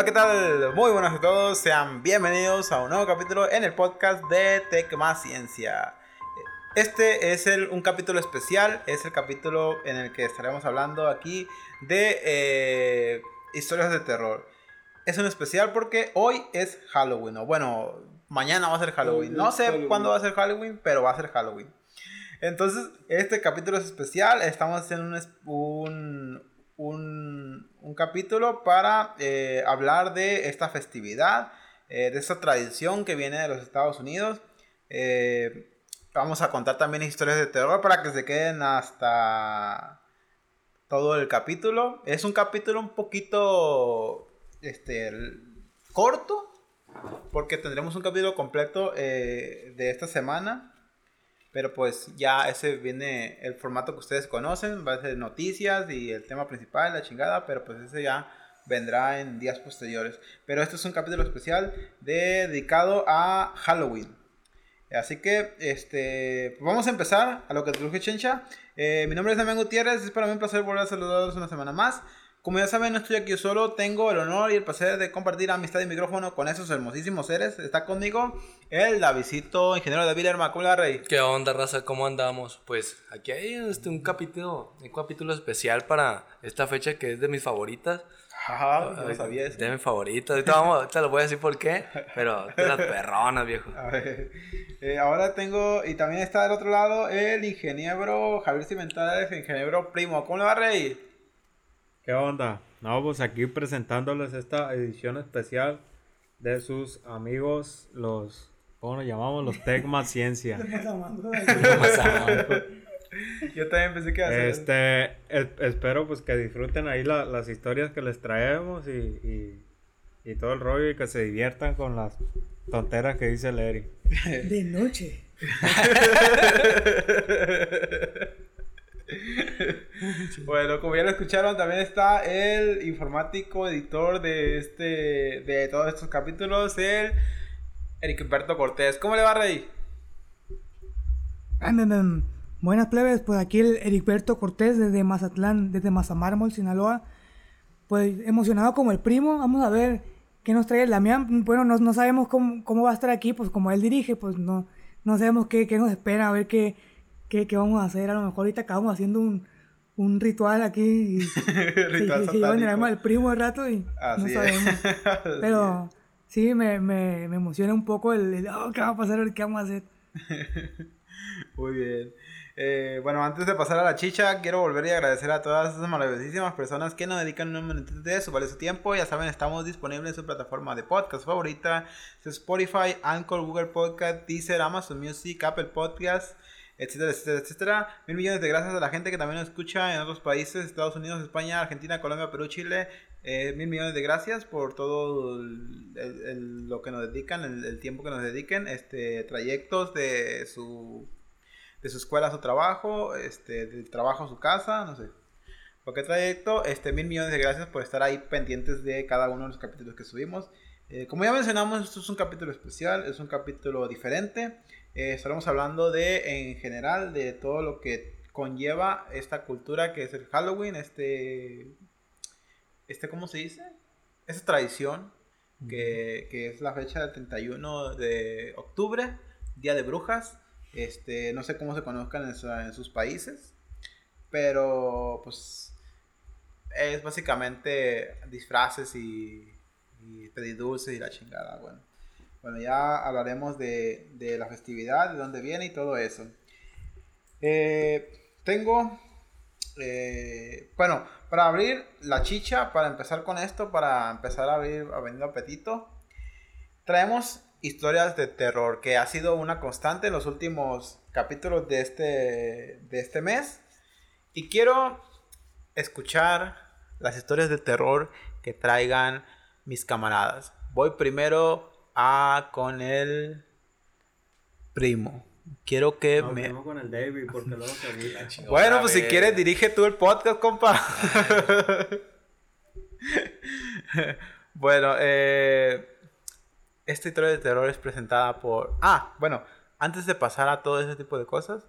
Hola, ¿qué tal? Muy buenas a todos, sean bienvenidos a un nuevo capítulo en el podcast de Tech Más Ciencia. Este es el, un capítulo especial, es el capítulo en el que estaremos hablando aquí de eh, historias de terror. Es un especial porque hoy es Halloween, o bueno, mañana va a ser Halloween. No sé cuándo va a ser Halloween, pero va a ser Halloween. Entonces, este capítulo es especial, estamos haciendo un, un, un, un capítulo para eh, hablar de esta festividad, eh, de esta tradición que viene de los Estados Unidos. Eh, vamos a contar también historias de terror para que se queden hasta todo el capítulo. Es un capítulo un poquito este, corto, porque tendremos un capítulo completo de esta semana. Pero pues ya ese viene el formato que ustedes conocen, va a ser noticias y el tema principal, la chingada, pero pues ese ya vendrá en días posteriores. Pero este es un capítulo especial dedicado a Halloween. Así que, este, vamos a empezar a lo que truje Chencha. Eh, mi nombre es Damián Gutiérrez, es para mí un placer volver a saludarlos una semana más. Como ya saben, no estoy aquí solo, tengo el honor y el placer de compartir amistad y micrófono con esos hermosísimos seres. Está conmigo el Davidito, ingeniero David Herma. ¿Cómo Rey? ¿Qué onda, raza? ¿Cómo andamos? Pues aquí hay este, un capítulo, un capítulo especial para esta fecha que es de mis favoritas. Ajá, no lo sabía eso. De mis favoritas. Ahorita, vamos, ahorita lo voy a decir por qué, pero de las perronas, viejo. A ver, eh, ahora tengo, y también está del otro lado el ingeniero Javier Cimentales, ingeniero primo. ¿Cómo le va, Rey? ¿Qué onda? No, pues aquí presentándoles esta edición especial de sus amigos, los, ¿cómo nos llamamos? Los Tecma Ciencia. Yo también pensé que hacer. Este, espero pues que disfruten ahí las historias que les traemos y, y, todo el rollo y que se diviertan con las tonteras que dice Larry. De noche. bueno, como ya lo escucharon, también está el informático editor de este de todos estos capítulos, el Eric Humberto Cortés. ¿Cómo le va, Rey? Buenas plebes, pues aquí el Ericberto Cortés desde Mazatlán, desde Mazamármol, Sinaloa. Pues emocionado como el primo, vamos a ver qué nos trae el Damián. Bueno, no, no sabemos cómo, cómo, va a estar aquí, pues como él dirige, pues no, no sabemos qué, qué nos espera, a ver qué, ¿qué, ¿qué, vamos a hacer? A lo mejor ahorita acabamos haciendo un, un ritual aquí. Y, ritual y, y, primo de rato y no sabemos. Pero sí, me, me, me, emociona un poco el, oh, ¿qué va a pasar? ¿Qué vamos a hacer? Muy bien. Eh, bueno, antes de pasar a la chicha, quiero volver y agradecer a todas esas maravillosísimas personas que nos dedican un momento de su valioso tiempo. Ya saben, estamos disponibles en su plataforma de podcast favorita: Spotify, Anchor, Google Podcast, Deezer, Amazon Music, Apple Podcast etcétera, etcétera, etcétera. Mil millones de gracias a la gente que también nos escucha en otros países, Estados Unidos, España, Argentina, Colombia, Perú, Chile. Eh, mil millones de gracias por todo lo que nos dedican, el, tiempo que nos dediquen, este, trayectos de su, de su escuela a su trabajo, este, del trabajo a su casa, no sé. Cualquier trayecto, este, mil millones de gracias por estar ahí pendientes de cada uno de los capítulos que subimos. Eh, como ya mencionamos, esto es un capítulo especial, es un capítulo diferente. Eh, estaremos hablando de, en general, de todo lo que conlleva esta cultura que es el Halloween, este, este ¿cómo se dice? Esta tradición que, que es la fecha del 31 de octubre, Día de Brujas. Este, no sé cómo se conozcan en, sus países, pero pues es básicamente disfraces y, y pedir dulces y la chingada, bueno. Bueno, ya hablaremos de, de la festividad, de dónde viene y todo eso. Eh, tengo, eh, bueno, para abrir la chicha, para empezar con esto, para empezar a abrir, a venir apetito, traemos historias de terror, que ha sido una constante en los últimos capítulos de este, de este mes. Y quiero escuchar las historias de terror que traigan mis camaradas. Voy primero a con el primo. Quiero que me. con el David porque luego se Bueno, pues si quieres, dirige tú el podcast, compa. bueno, eh, esta historia de terror es presentada por. Ah, bueno, antes de pasar a todo ese tipo de cosas,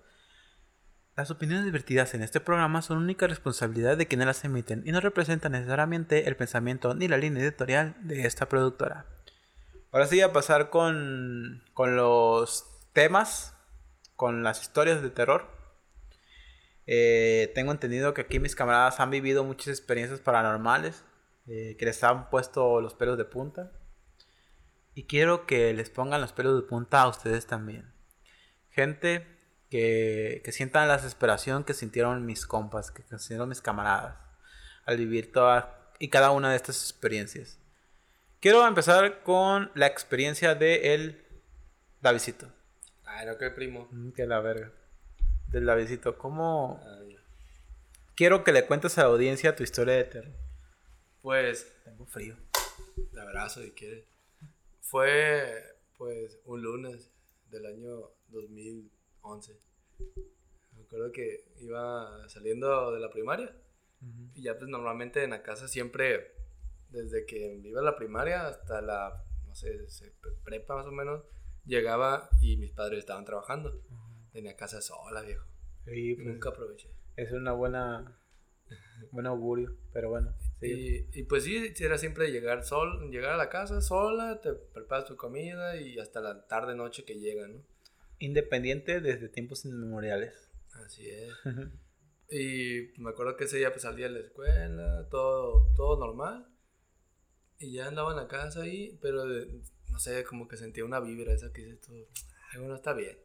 Las opiniones vertidas en este programa son única responsabilidad de quienes las emiten y no representan necesariamente el pensamiento ni la línea editorial de esta productora. Ahora sí, a pasar con, con los temas, con las historias de terror. Eh, tengo entendido que aquí mis camaradas han vivido muchas experiencias paranormales, eh, que les han puesto los pelos de punta. Y quiero que les pongan los pelos de punta a ustedes también. Gente que, que sientan la desesperación que sintieron mis compas, que sintieron mis camaradas, al vivir todas y cada una de estas experiencias. Quiero empezar con la experiencia de el Davidito. Ay, no, que primo. Mm, Que la verga. Del Davidito. ¿Cómo Ay, quiero que le cuentes a la audiencia tu historia de terror? Pues, Tengo frío. te abrazo si quieres. Fue, pues, un lunes del año 2011. Me acuerdo que iba saliendo de la primaria. Y ya, pues, normalmente en la casa siempre, desde que iba a la primaria hasta la, no sé, prepa más o menos, llegaba y mis padres estaban trabajando. Tenía casa sola, viejo. Sí, pues, Nunca aproveché. es una buena buen augurio, pero bueno. Y, y pues sí, era siempre llegar sol, llegar a la casa sola, te preparas tu comida y hasta la tarde noche que llega, ¿no? Independiente desde tiempos inmemoriales. Así es. y me acuerdo que ese día pues salí de la escuela, todo, todo normal. Y ya andaba en la casa ahí, pero de- no sé, como que sentía una vibra esa que dice todo, algo no está bien.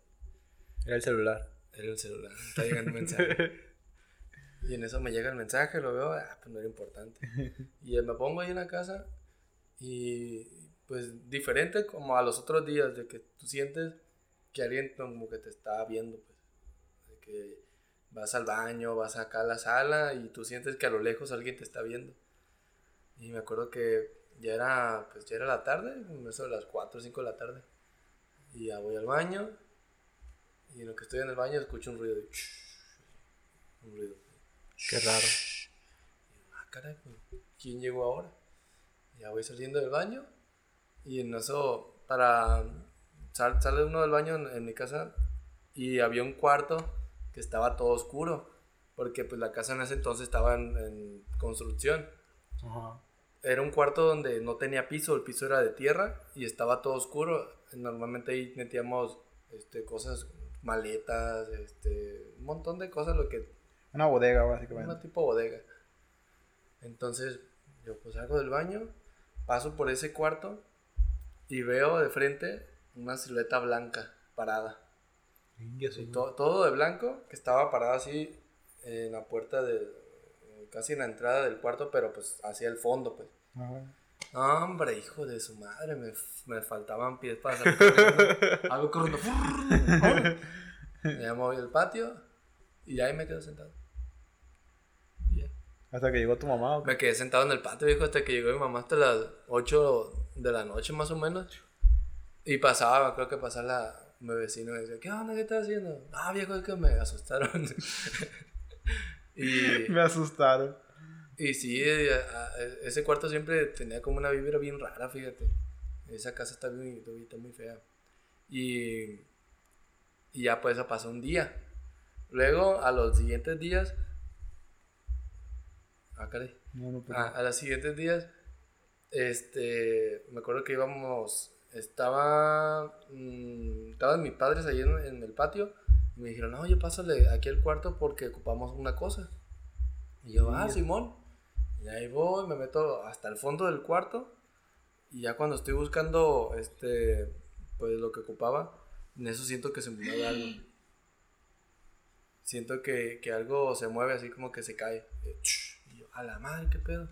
Era el celular. Era el celular, está llegando un mensaje. Y en eso me llega el mensaje, lo veo, ah, pues no era importante. Y me pongo ahí en la casa y pues diferente como a los otros días, de que tú sientes que alguien como que te está viendo, pues. De que vas al baño, vas acá a la sala y tú sientes que a lo lejos alguien te está viendo. Y me acuerdo que ya era, pues ya era la tarde, eso de las 4 o 5 de la tarde. Y ya voy al baño y en lo que estoy en el baño escucho un ruido de... Un ruido. Qué raro. Ah, caray, pues, ¿quién llegó ahora? Ya voy saliendo del baño y en eso, para. sal- sale uno del baño en, en mi casa y había un cuarto que estaba todo oscuro, porque pues la casa en ese entonces estaba en, en construcción. Ajá. Era un cuarto donde no tenía piso, el piso era de tierra y estaba todo oscuro. Normalmente ahí metíamos este, cosas, maletas, este, un montón de cosas, lo que Una bodega, una básicamente. tipo bodega. Entonces, yo pues salgo del baño, paso por ese cuarto y veo de frente una silueta blanca parada. Su Y to- todo de blanco, que estaba parada así en la puerta de casi en la entrada del cuarto, pero pues hacia el fondo, pues. Ajá. No, hombre, hijo de su madre, me, me faltaban pies para salir corriendo. Algo corriendo. Me moví al patio y ahí me quedo sentado. Hasta que llegó tu mamá. ¿o qué? Me quedé sentado en el patio, viejo, hasta que llegó mi mamá hasta las 8 de la noche más o menos. Y pasaba, creo que pasaba la, mi vecino y decía, ¿qué onda? ¿Qué estás haciendo? Ah, viejo, es que me asustaron. y, Me asustaron. y sí, eh, ese cuarto siempre tenía como una vibra bien rara, fíjate. Esa casa está muy, está muy fea. Y, y ya pues pasó un día. Luego, a los siguientes días... Ah, caray. No, no, pues, A, a los siguientes días, este, me acuerdo que íbamos, estaba, mm, estaban mis padres ahí en, en el patio y me dijeron, oye, pásale aquí al cuarto porque ocupamos una cosa. Y yo, ah, Simón. Y ahí voy, me meto hasta el fondo del cuarto y ya cuando estoy buscando, este, pues lo que ocupaba, en eso siento que se mueve algo. Siento que, que algo se mueve así como que se cae. Y yo, a la madre, qué pedo.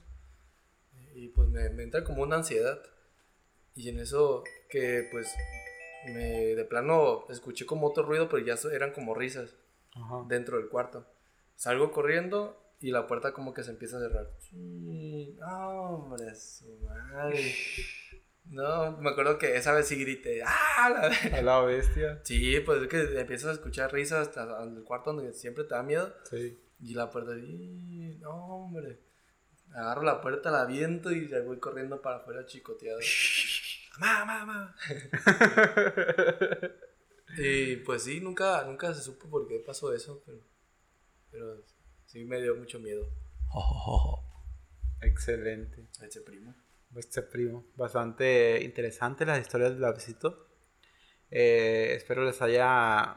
Y pues me, me entra como una ansiedad. Y en eso que pues me de plano escuché como otro ruido, pero ya eran como risas Ajá. dentro del cuarto. Salgo corriendo y la puerta como que se empieza a cerrar. Sí, hombre, su madre. No, me acuerdo que esa vez sí grité. ¡Ah! La ve-". A la bestia. Sí, pues es que empiezas a escuchar risas hasta el cuarto donde siempre te da miedo. Sí. Y la puerta, ¡y! no, hombre. Agarro la puerta, la viento y ya voy corriendo para afuera chicoteado. ¡Mamá, mamá! y pues sí, nunca, nunca se supo por qué pasó eso, pero Pero sí me dio mucho miedo. Excelente. Ese primo. Este primo. Bastante interesante las historias del Davidcito. Eh, espero les haya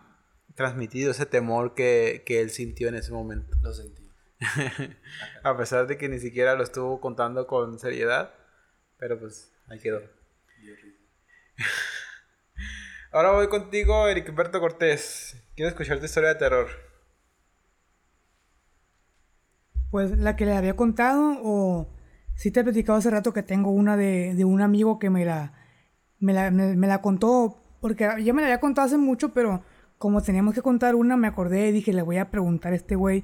transmitido ese temor que, que él sintió en ese momento. Lo sentí. A pesar de que ni siquiera lo estuvo contando con seriedad. Pero pues ahí quedó. Ahora voy contigo, Eric Humberto Cortés. Quiero escuchar tu historia de terror. Pues la que le había contado o sí te he platicado hace rato que tengo una de, de un amigo que me la, me la, me, me la contó, porque ya me la había contado hace mucho, pero como teníamos que contar una, me acordé y dije, le voy a preguntar a este güey,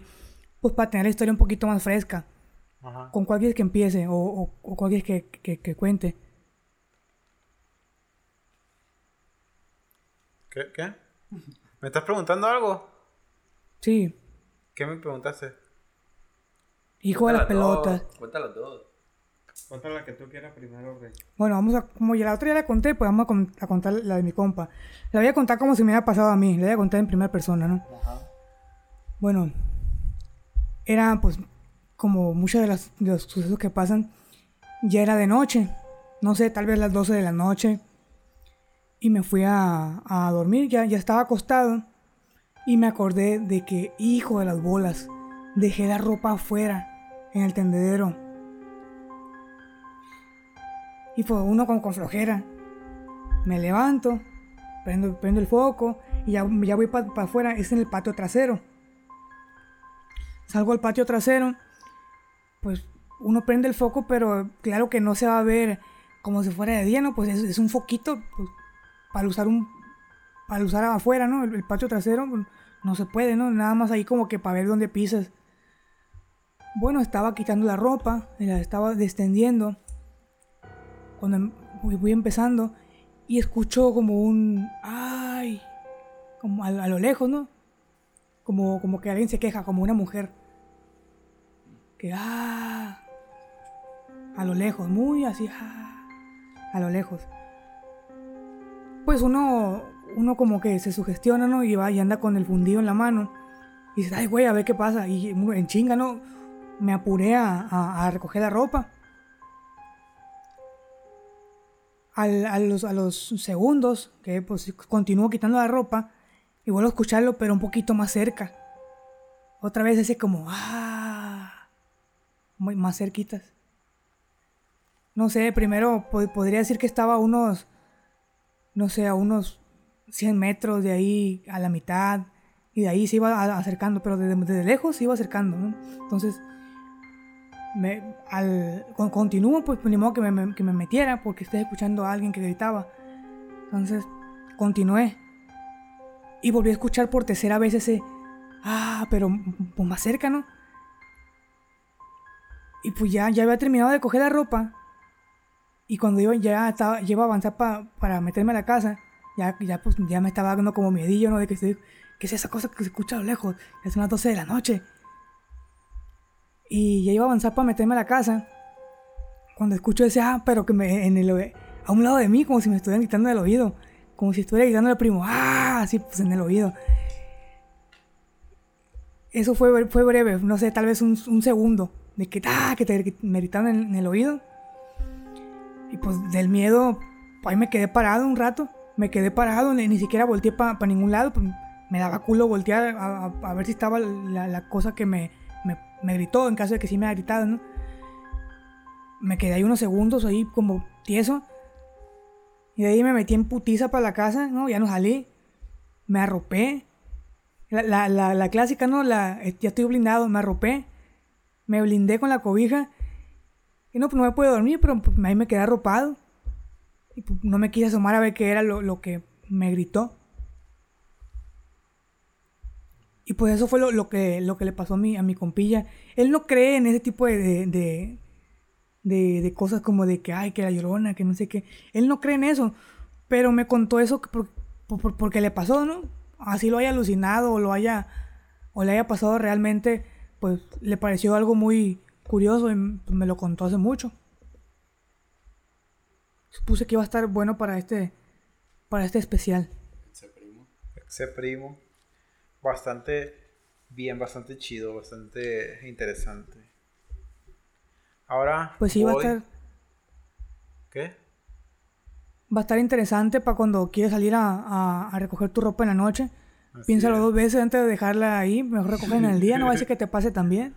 pues para tener la historia un poquito más fresca. Ajá. ¿Con cuál quieres que empiece o, o, o que, que, que cuente? ¿Qué? ¿Qué? ¿Me estás preguntando algo? Sí, ¿Qué me preguntaste? hijo de las pelotas. Cuéntala todo. Cuéntala la que tú quieras primero, güey. Bueno, vamos a, como ya la otra ya la conté, pues vamos a, con- a contar la de mi compa. La voy a contar como si me hubiera pasado a mí, la voy a contar en primera persona, ¿no? Bueno, era pues como muchos de, las- de los sucesos que pasan, ya era de noche, no sé, tal vez las 12 de la noche, y me fui a, a dormir, ya, ya estaba acostado, y me acordé de que, hijo de las bolas, dejé la ropa afuera, en el tendedero. Y fue uno con, con flojera. Me levanto, prendo, prendo el foco y ya, ya voy para afuera. Es en el patio trasero. Salgo al patio trasero. Pues uno prende el foco, pero claro que no se va a ver como si fuera de día, ¿no? Pues es, un foquito pues, para usar un para usar afuera, ¿no? El, patio trasero pues, no se puede, ¿no? Nada más ahí como que para ver dónde pisas. Bueno, estaba quitando la ropa, la estaba descendiendo cuando em- voy empezando y escucho como un ay como a, a lo lejos no como como que alguien se queja como una mujer que ah a lo lejos muy así ah, a lo lejos pues uno uno como que se sugestiona no y va y anda con el fundido en la mano. Y dice ay güey a ver qué pasa y en chinga no me apuré a, a- recoger la ropa. Al- a, los, a los segundos, que pues continúo quitando la ropa y vuelvo a escucharlo, pero un poquito más cerca. Otra vez ese como, ah, muy más cerquitas. No sé, primero po- podría decir que estaba unos, no sé, a unos 100 metros de ahí a la mitad y de ahí se iba acercando, pero desde, lejos se iba acercando, ¿no? Entonces, me, al, con- continúo, pues ni modo que me, que me metiera porque estoy escuchando a alguien que gritaba. Entonces, continué. Y volví a escuchar por tercera vez ese, ah, pero pues, más cerca, ¿no? Y pues ya, ya había terminado de coger la ropa. Y cuando iba, ya estaba, ya iba a avanzar pa- para meterme a la casa, ya, ya, pues, ya me estaba dando como miedillo, ¿no? De que, estoy, ¿qué es esa cosa que se escucha a lo lejos? Es unas 12 de la noche. Y ya iba a avanzar para meterme a la casa. Cuando escucho ese, ah, pero que me, en el, a un lado de mí, como si me estuvieran gritando en el oído. Como si estuviera gritando al primo, ah, así pues en el oído. Eso fue, fue breve, no sé, tal vez un, un segundo. De que, ah, que te, que me gritaron en, en el oído. Y pues del miedo, ahí me quedé parado un rato. Me quedé parado, ni, ni siquiera volteé para ningún lado. pues, me daba culo voltear a, a- a ver si estaba la, la cosa que me, me, me gritó, en caso de que sí me haya gritado, ¿no? Me quedé ahí unos segundos ahí como tieso. Y de ahí me metí en putiza para la casa, ¿no? Ya no salí. Me arropé. La, la, la, la clásica, ¿no? La, eh, ya estoy blindado, me arropé. Me blindé con la cobija. Y no, pues no me puedo dormir, pero pues, ahí me quedé arropado. Y pues, no me quise asomar a ver qué era lo, lo que me gritó. Y pues eso fue lo, lo que, lo que le pasó a mi, a mi compilla. Él no cree en ese tipo de, de, de, de- cosas como de que, ay, que la llorona, que no sé qué. Él no cree en eso. Pero me contó eso por- por- porque le pasó, ¿no? Así lo haya alucinado o lo haya, o le haya pasado realmente, pues le pareció algo muy curioso y me lo contó hace mucho. Supuse que iba a estar bueno para este, para este especial. Ese primo. Ese primo. Bastante, bien, bastante chido, bastante interesante. Ahora. Pues sí, va a estar, ¿Qué? va a estar interesante para cuando quieres salir a, a- a recoger tu ropa en la noche. Así Piénsalo es. dos veces antes de dejarla ahí. Mejor recoger en el día, no va a ser que te pase también.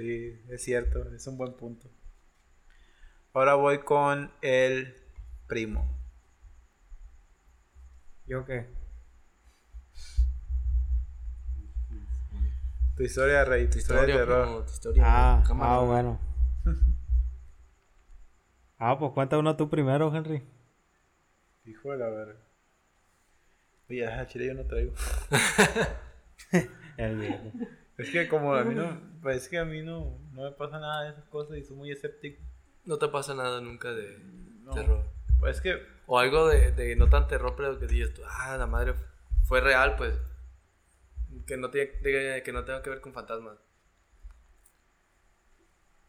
Sí, es cierto, es un buen punto. Ahora voy con el primo. ¿Yo qué? Tu historia, Rey, tu historia, de terror. primo, tu historia, Ah, cámara. ah, bueno. Ah, pues cuenta uno tú primero, Henry. Hijo de la verga. Oye, a chile yo no traigo. El viejo. Es que como a mí no, pues es que a mí no, no me pasa nada de esas cosas y soy muy escéptico. No te pasa nada nunca de No. terror. Pues es que, O algo de, de no tan terror, pero que digas tú, ah, la madre fue real, pues. Que no, tiene, de- que no tenga que ver con fantasmas.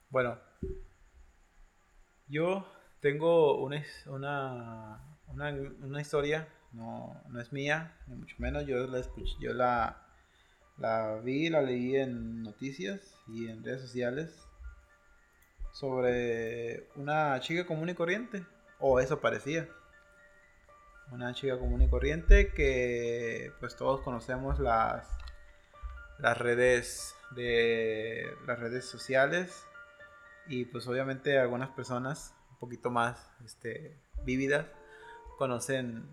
bueno, yo tengo una, una, una, una historia, no, no es mía, ni mucho menos, yo la escuché, yo la, la vi, la leí en noticias y en redes sociales sobre una chica común y corriente, o eso parecía. Una chica común y corriente que pues todos conocemos las las redes de las redes sociales y pues obviamente algunas personas un poquito más este vívidas conocen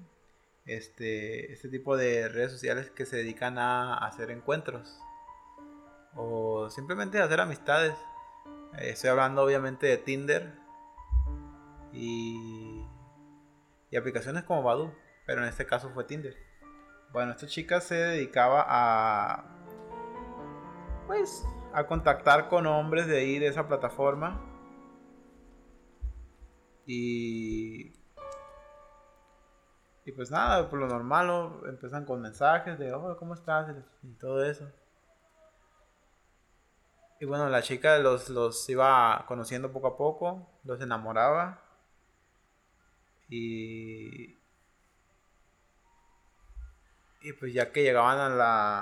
este este tipo de redes sociales que se dedican a hacer encuentros o simplemente hacer amistades Eh, estoy hablando obviamente de Tinder y, y aplicaciones como Badoo, pero en este caso fue Tinder. Bueno, esta chica se dedicaba a pues a contactar con hombres de ahí de esa plataforma y y pues nada, por lo normal ¿no? empiezan con mensajes de hola, ¿cómo estás? y todo eso. Y bueno, la chica los, los iba conociendo poco a poco, los enamoraba. Y. Y pues ya que llegaban a la,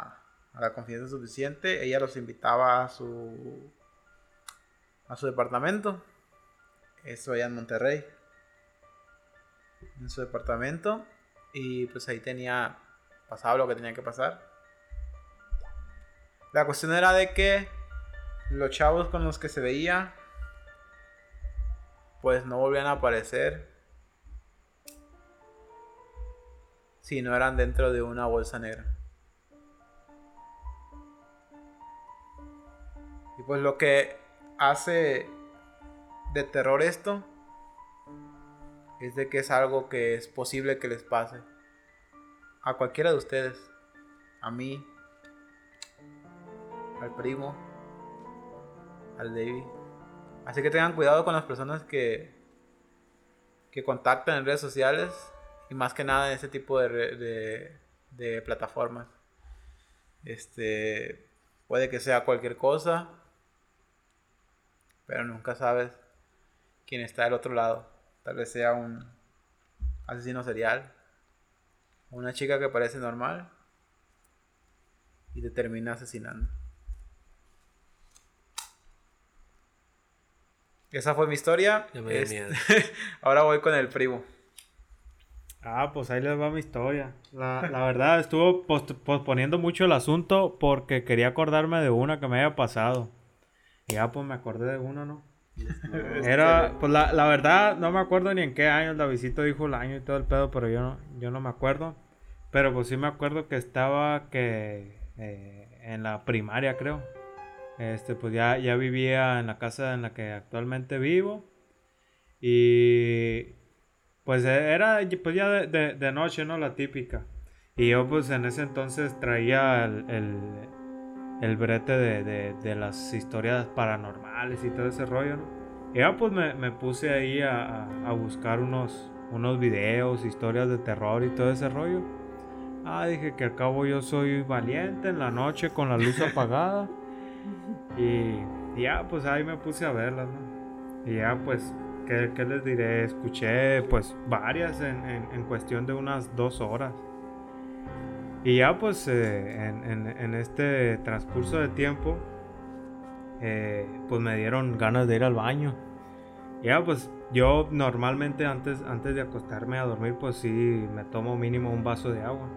a la confianza suficiente, ella los invitaba a su. a su departamento. Eso allá en Monterrey. En su departamento. Y pues ahí tenía. pasaba lo que tenía que pasar. La cuestión era de que los chavos con los que se veía pues no volvían a aparecer si no eran dentro de una bolsa negra. Y pues lo que hace de terror esto es de que es algo que es posible que les pase a cualquiera de ustedes, a mí, al primo, al David. Así que tengan cuidado con las personas que, que contactan en redes sociales y más que nada en ese tipo de, de plataformas. Este puede que sea cualquier cosa, pero nunca sabes quién está del otro lado. Tal vez sea un asesino serial, una chica que parece normal y te termina asesinando. Esa fue mi historia. Ya me dio Este, miedo. Ahora voy con el primo. Ah, pues ahí les va mi historia. La, la verdad, estuvo post- posponiendo mucho el asunto porque quería acordarme de una que me había pasado. Y ya, pues me acordé de una, ¿no? Era, pues la, la verdad, no me acuerdo ni en qué año. Davidito dijo el año y todo el pedo, pero yo no, yo no me acuerdo. Pero pues sí me acuerdo que estaba que eh, en la primaria, creo. Este, pues ya, ya vivía en la casa en la que actualmente vivo. Y pues eh, era pues ya de, de- de noche, ¿no? La típica. Y yo pues en ese entonces traía el, el, el brete de, de- de las historias paranormales y todo ese rollo, ¿no? Y ya pues me, me puse ahí a, a- a buscar unos, unos videos, historias de terror y todo ese rollo. Ah, dije que al cabo yo soy valiente en la noche con la luz apagada. Y y ya, pues ahí me puse a verlas, ¿no? Y ya, pues, ¿qué, qué les diré? Escuché, pues, varias en, en- en cuestión de unas dos horas. Y ya pues eh, en, en- este transcurso de tiempo, eh, pues me dieron ganas de ir al baño. Ya pues yo normalmente antes, antes de acostarme a dormir pues sí me tomo mínimo un vaso de agua.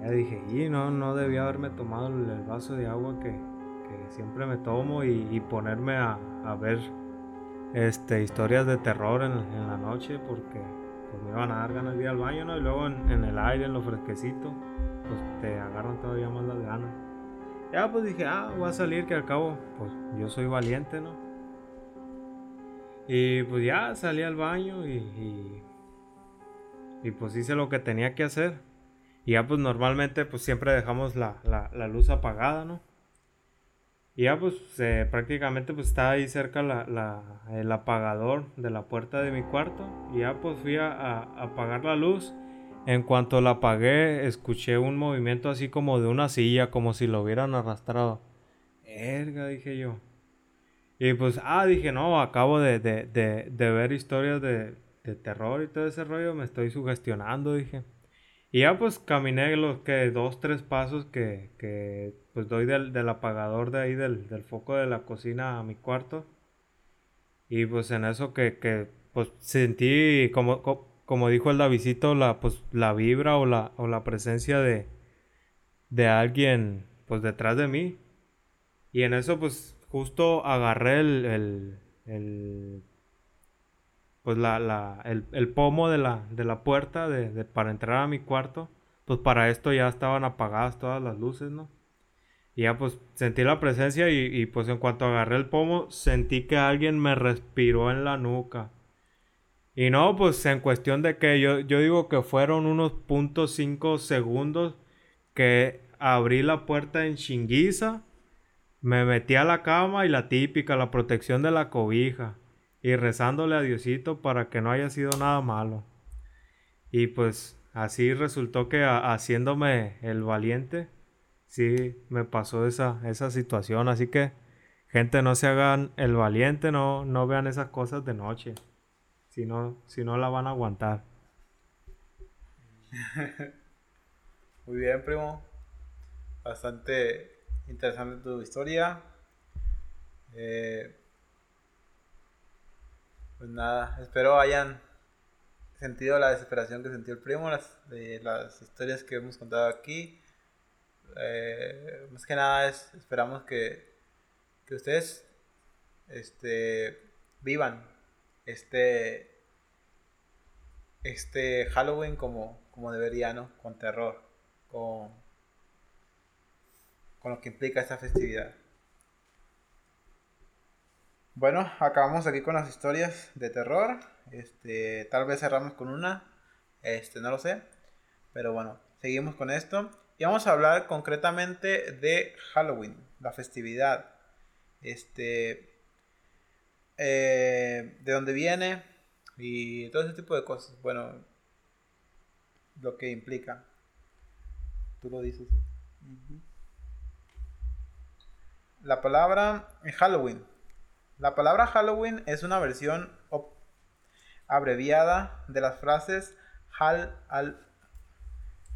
Ya dije, y no, no debía haberme tomado el, vaso de agua que, que siempre me tomo y, ponerme a, a ver este, historias de terror en la noche porque pues, me iban a dar ganas de ir al baño, ¿no? Y luego en, el aire, en lo fresquecito, pues te agarran todavía más las ganas. Ya pues dije, ah, voy a salir que al cabo, pues yo soy valiente, ¿no? Y pues ya salí al baño y, y, pues hice lo que tenía que hacer. Y ya pues normalmente pues siempre dejamos la, la luz apagada, ¿no? Y ya pues eh, prácticamente pues estaba ahí cerca la, la- el apagador de la puerta de mi cuarto. Y ya pues fui a, apagar la luz. En cuanto la apagué, escuché un movimiento así como de una silla, como si lo hubieran arrastrado. Erga, dije yo. Y pues, ah, dije, no, acabo de, de, de, de ver historias de, de terror y todo ese rollo, me estoy sugestionando, dije. Y ya pues caminé los que dos, tres pasos que, que pues doy del, del apagador de ahí, del, del foco de la cocina a mi cuarto. Y pues en eso que, que pues sentí, como, co- como dijo el Davidito, la, pues, la vibra o la, o la presencia de, de alguien pues detrás de mí. Y en eso pues justo agarré el, el pues la, la, el, el pomo de la, de la puerta de, para entrar a mi cuarto. Pues para esto ya estaban apagadas todas las luces, ¿no? Y ya pues sentí la presencia y, y, pues en cuanto agarré el pomo sentí que alguien me respiró en la nuca. Y no, pues en cuestión de que yo, yo digo que fueron unos puntos cinco segundos que abrí la puerta en chinguiza, me metí a la cama y la típica, la protección de la cobija. Y rezándole a Diosito para que no haya sido nada malo. Y pues así resultó que haciéndome el valiente, sí me pasó esa, esa situación. Así que, gente, no se hagan el valiente, no, no vean esas cosas de noche. Si no, si no la van a aguantar. Muy bien, primo. Bastante interesante tu historia. Eh, pues nada, espero hayan sentido la desesperación que sintió el primo, las, de las historias que hemos contado aquí. Eh, más que nada es, esperamos que, que ustedes este, vivan este, este Halloween como, como debería, ¿no? Con terror, con, con lo que implica esta festividad. Bueno, acabamos aquí con las historias de terror. Este, tal vez cerramos con una, este, no lo sé. Pero bueno, seguimos con esto. Y vamos a hablar concretamente de Halloween, la festividad. Este, eh, de dónde viene y todo ese tipo de cosas. Bueno, lo que implica. Tú lo dices. La palabra Halloween. La palabra Halloween es una versión abreviada de las frases Hal, al,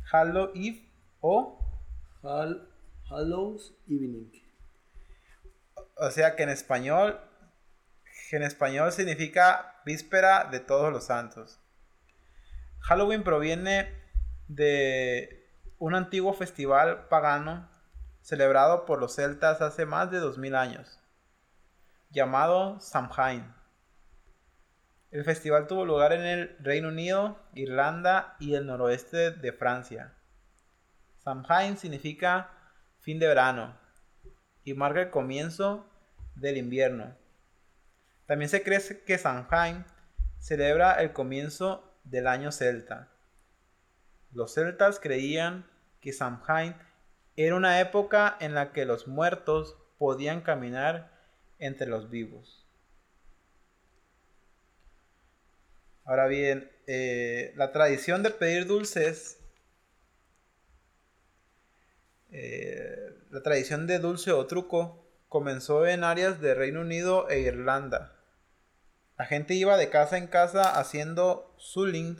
Halloween o, Hall, Hallows Evening. o sea que en español, en español significa víspera de todos los santos. Halloween proviene de un antiguo festival pagano celebrado por los celtas hace más de 2000 años, llamado Samhain. El festival tuvo lugar en el Reino Unido, Irlanda y el noroeste de Francia. Samhain significa fin de verano y marca el comienzo del invierno. También se cree que Samhain celebra el comienzo del año celta. Los celtas creían que Samhain era una época en la que los muertos podían caminar entre los vivos. Ahora bien, eh, la tradición de pedir dulces, eh, la tradición de dulce o truco comenzó en áreas de Reino Unido e Irlanda. La gente iba de casa en casa haciendo suling,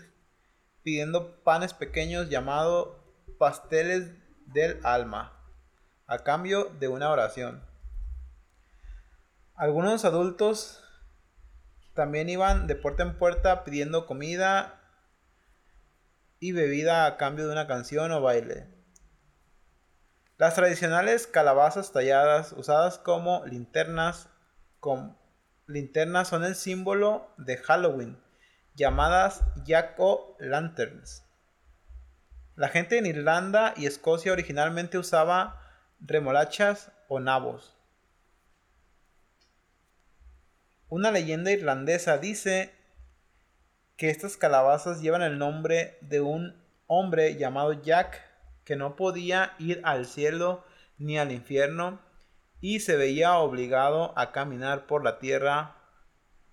pidiendo panes pequeños llamado pasteles del alma a cambio de una oración. Algunos adultos también iban de puerta en puerta pidiendo comida y bebida a cambio de una canción o baile. Las tradicionales calabazas talladas usadas como linternas, con, linternas son el símbolo de Halloween, llamadas Jack-o'-lanterns. La gente en Irlanda y Escocia originalmente usaba remolachas o nabos. Una leyenda irlandesa dice que estas calabazas llevan el nombre de un hombre llamado Jack que no podía ir al cielo ni al infierno y se veía obligado a caminar por la tierra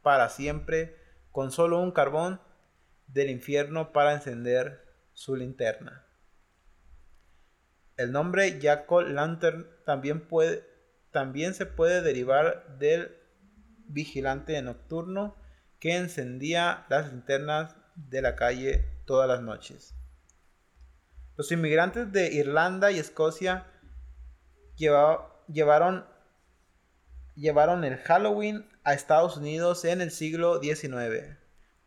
para siempre con solo un carbón del infierno para encender su linterna. El nombre Jack Lantern también, puede, también se puede derivar del vigilante nocturno que encendía las linternas de la calle todas las noches. Los inmigrantes de Irlanda y Escocia llevaron, el Halloween a Estados Unidos en el siglo XIX.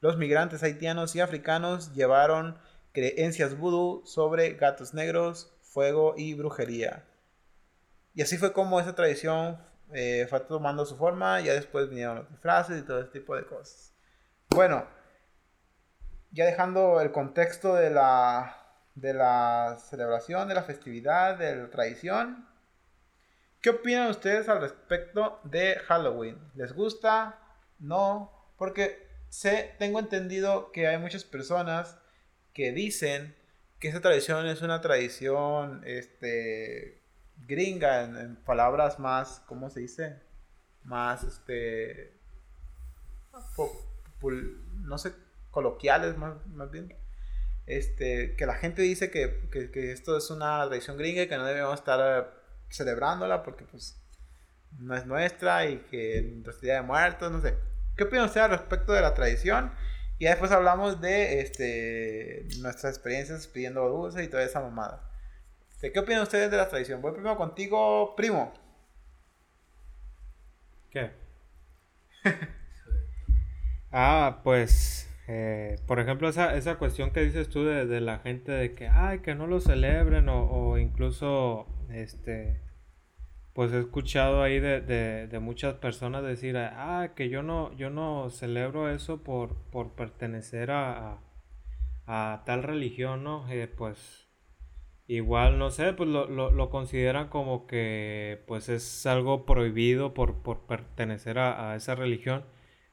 Los migrantes haitianos y africanos llevaron creencias vudú sobre gatos negros, fuego y brujería. Y así fue como esa tradición eh, fue tomando su forma, ya después vinieron los disfraces y todo ese tipo de cosas. Bueno, ya dejando el contexto de la, de la celebración, de la festividad, de la tradición, ¿qué opinan ustedes al respecto de Halloween? ¿Les gusta? ¿No? Porque sé, tengo entendido que hay muchas personas que dicen que esa tradición es una tradición este, gringa, en, palabras más, ¿cómo se dice? Más, este, no sé, coloquiales más, más bien. Este, que la gente dice que, que, esto es una tradición gringa y que no debemos estar celebrándola porque pues no es nuestra y que nuestra día de muertos, no sé. ¿Qué opinan ustedes al respecto de la tradición? Y después hablamos de este, nuestras experiencias pidiendo dulce y toda esa mamada. ¿Qué opinan ustedes de la tradición? Voy primero contigo, primo. ¿Qué? ah, pues, eh, por ejemplo, esa, esa cuestión que dices tú de, de, la gente de que, ay, que no lo celebren o, o incluso, este, pues he escuchado ahí de, de, muchas personas decir, ah, que yo no, yo no celebro eso por, por pertenecer a, a, tal religión, ¿no? Eh, pues igual, no sé, pues lo, lo, consideran como que pues es algo prohibido por, por pertenecer a, esa religión.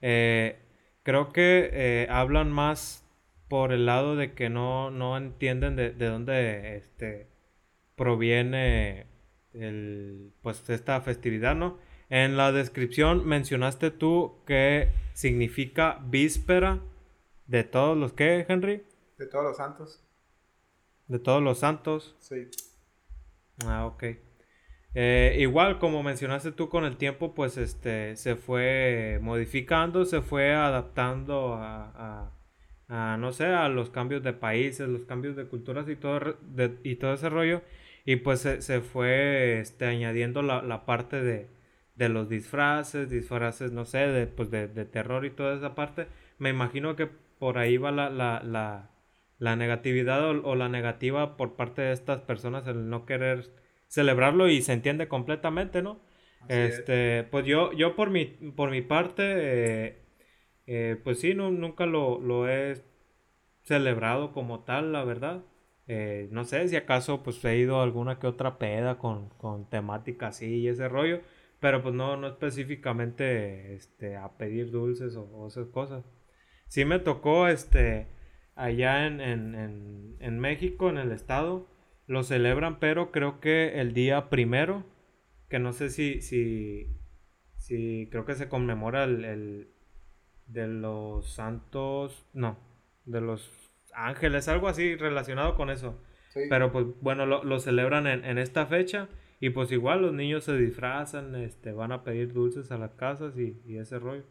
Eh, creo que eh, hablan más por el lado de que no, no entienden de, de dónde este, proviene el, pues esta festividad, ¿no? En la descripción mencionaste tú que significa víspera de todos los que, Henry? De todos los santos. De todos los santos. Sí. Ah, ok. Eh, igual como mencionaste tú con el tiempo, pues este se fue modificando, se fue adaptando a, a, no sé, a los cambios de países, los cambios de culturas y todo, y todo ese rollo. Y pues se, fue este, añadiendo la, parte de, los disfraces, disfraces, no sé, de, pues de, terror y toda esa parte. Me imagino que por ahí va la, la, negatividad o, la negativa por parte de estas personas, el no querer celebrarlo y se entiende completamente, ¿no? este, pues yo, yo por mi, por mi parte, eh, eh, pues sí, no, nunca lo, lo he celebrado como tal, la verdad. Eh, no sé si acaso pues he ido a alguna que otra peda con, con temática así y ese rollo, pero pues no, no específicamente este, a pedir dulces o, esas cosas. Sí me tocó este, allá en, en, en, México, en el estado, lo celebran, pero creo que el día primero, que no sé si, si, si creo que se conmemora el, el de los santos, no, de los ángeles, algo así relacionado con eso. Pero pues bueno, lo, celebran en, esta fecha y pues igual los niños se disfrazan, este, van a pedir dulces a las casas y, ese rollo.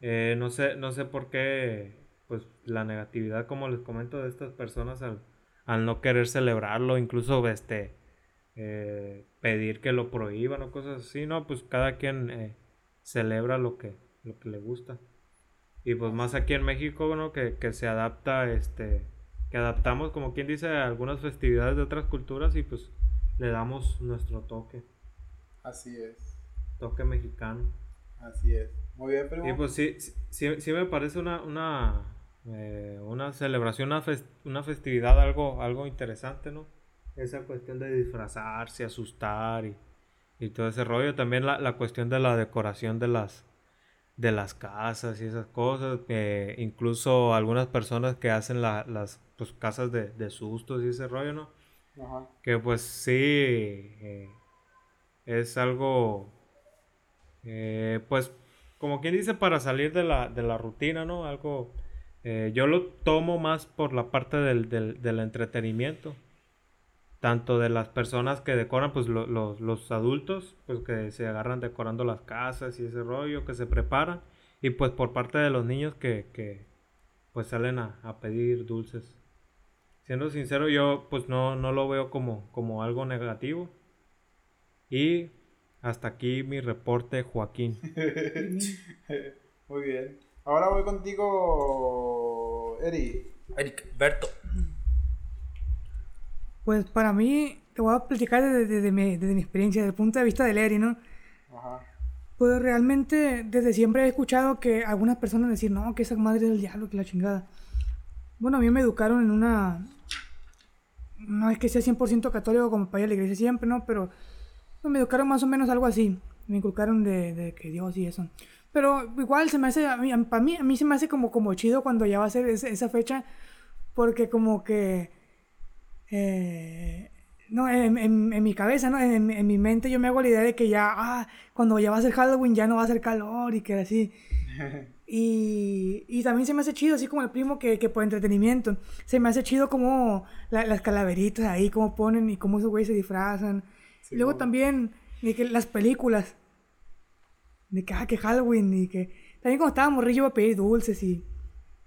Eh, no sé, no sé por qué, pues la negatividad, como les comento, de estas personas al, al no querer celebrarlo, incluso este eh, pedir que lo prohíban o cosas así, ¿no? Pues cada quien eh, celebra lo que, lo que le gusta. Y pues más aquí en México, ¿no? Que, que se adapta, este, que adaptamos, como quien dice, a algunas festividades de otras culturas y pues le damos nuestro toque, Así es. toque mexicano. Así es. Muy bien, primo. Y pues sí, sí, sí me parece una, una, eh, una celebración, una, una festividad algo, algo interesante, ¿no? Esa cuestión de disfrazarse, asustar y, y todo ese rollo. También la, la cuestión de la decoración de las, de las casas y esas cosas. eh, incluso algunas personas que hacen la- las pues, casas de, de sustos y ese rollo, ¿no? Ajá. Que pues sí, eh, es algo, eh, pues como quien dice, para salir de la, de la rutina, ¿no? Algo, eh, yo lo tomo más por la parte del, del, del entretenimiento. Tanto de las personas que decoran, pues lo- los, los adultos, pues que se agarran decorando las casas y ese rollo, que se preparan. Y pues por parte de los niños que, que pues salen a, a pedir dulces. Siendo sincero, yo pues no, no lo veo como, como algo negativo. Y hasta aquí mi reporte, Joaquín. Muy bien. Ahora voy contigo, Eri. Eric, Berto. Pues para mí, te voy a platicar desde, desde mi, desde mi experiencia, desde el punto de vista del Eri, ¿no? Ajá. Pues realmente desde siempre he escuchado que algunas personas decir, no, que esa madre es del diablo, que la chingada. Bueno, a mí me educaron en una... No es que sea 100% católico como para ir a la iglesia siempre, ¿no? Pero me educaron más o menos algo así. Me inculcaron de, de que Dios y eso. Pero igual se me hace, a mí, para mí, a mí se me hace como, como chido cuando ya va a ser esa, esa fecha. Porque como que... eh, no, en, en- en mi cabeza, ¿no? En, en mi mente yo me hago la idea de que ya, ah, cuando ya va a ser Halloween ya no va a ser calor y que así. Y, y también se me hace chido, así como el primo, que, que por entretenimiento. Se me hace chido como la- las calaveritas ahí, cómo ponen y cómo esos güeyes se disfrazan. y luego también de que las películas. De que, ah, que Halloween y que... También cuando estaba morrillo iba a pedir dulces y...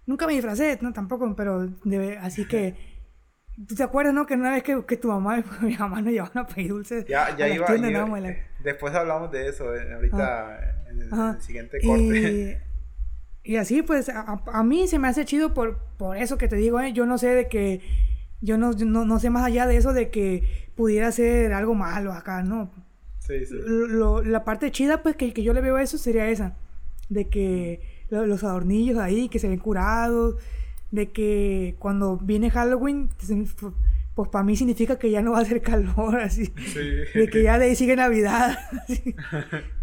Nunca me disfracé, no, tampoco, pero de- así que... ¿Tú te acuerdas, no? Que una vez que, que tu mamá y mi mamá nos llevaban a pedir dulces Ya, ya iba. tiendas, iba- no, güey, la- Después hablamos de eso, eh, ahorita en el, en el siguiente corte. Y, y así, pues, a- a mí se me hace chido por, por eso que te digo, ¿eh? Yo no sé de que... Yo no, no, no sé más allá de eso de que pudiera ser algo malo acá, ¿no? Sí, sí. Lo- la parte chida, pues, que, que yo le veo a eso sería esa. De que lo- los adornillos ahí, que se ven curados. De que cuando viene Halloween, pues para mí significa que ya no va a hacer calor, así. Sí. De que ya de ahí sigue Navidad. así.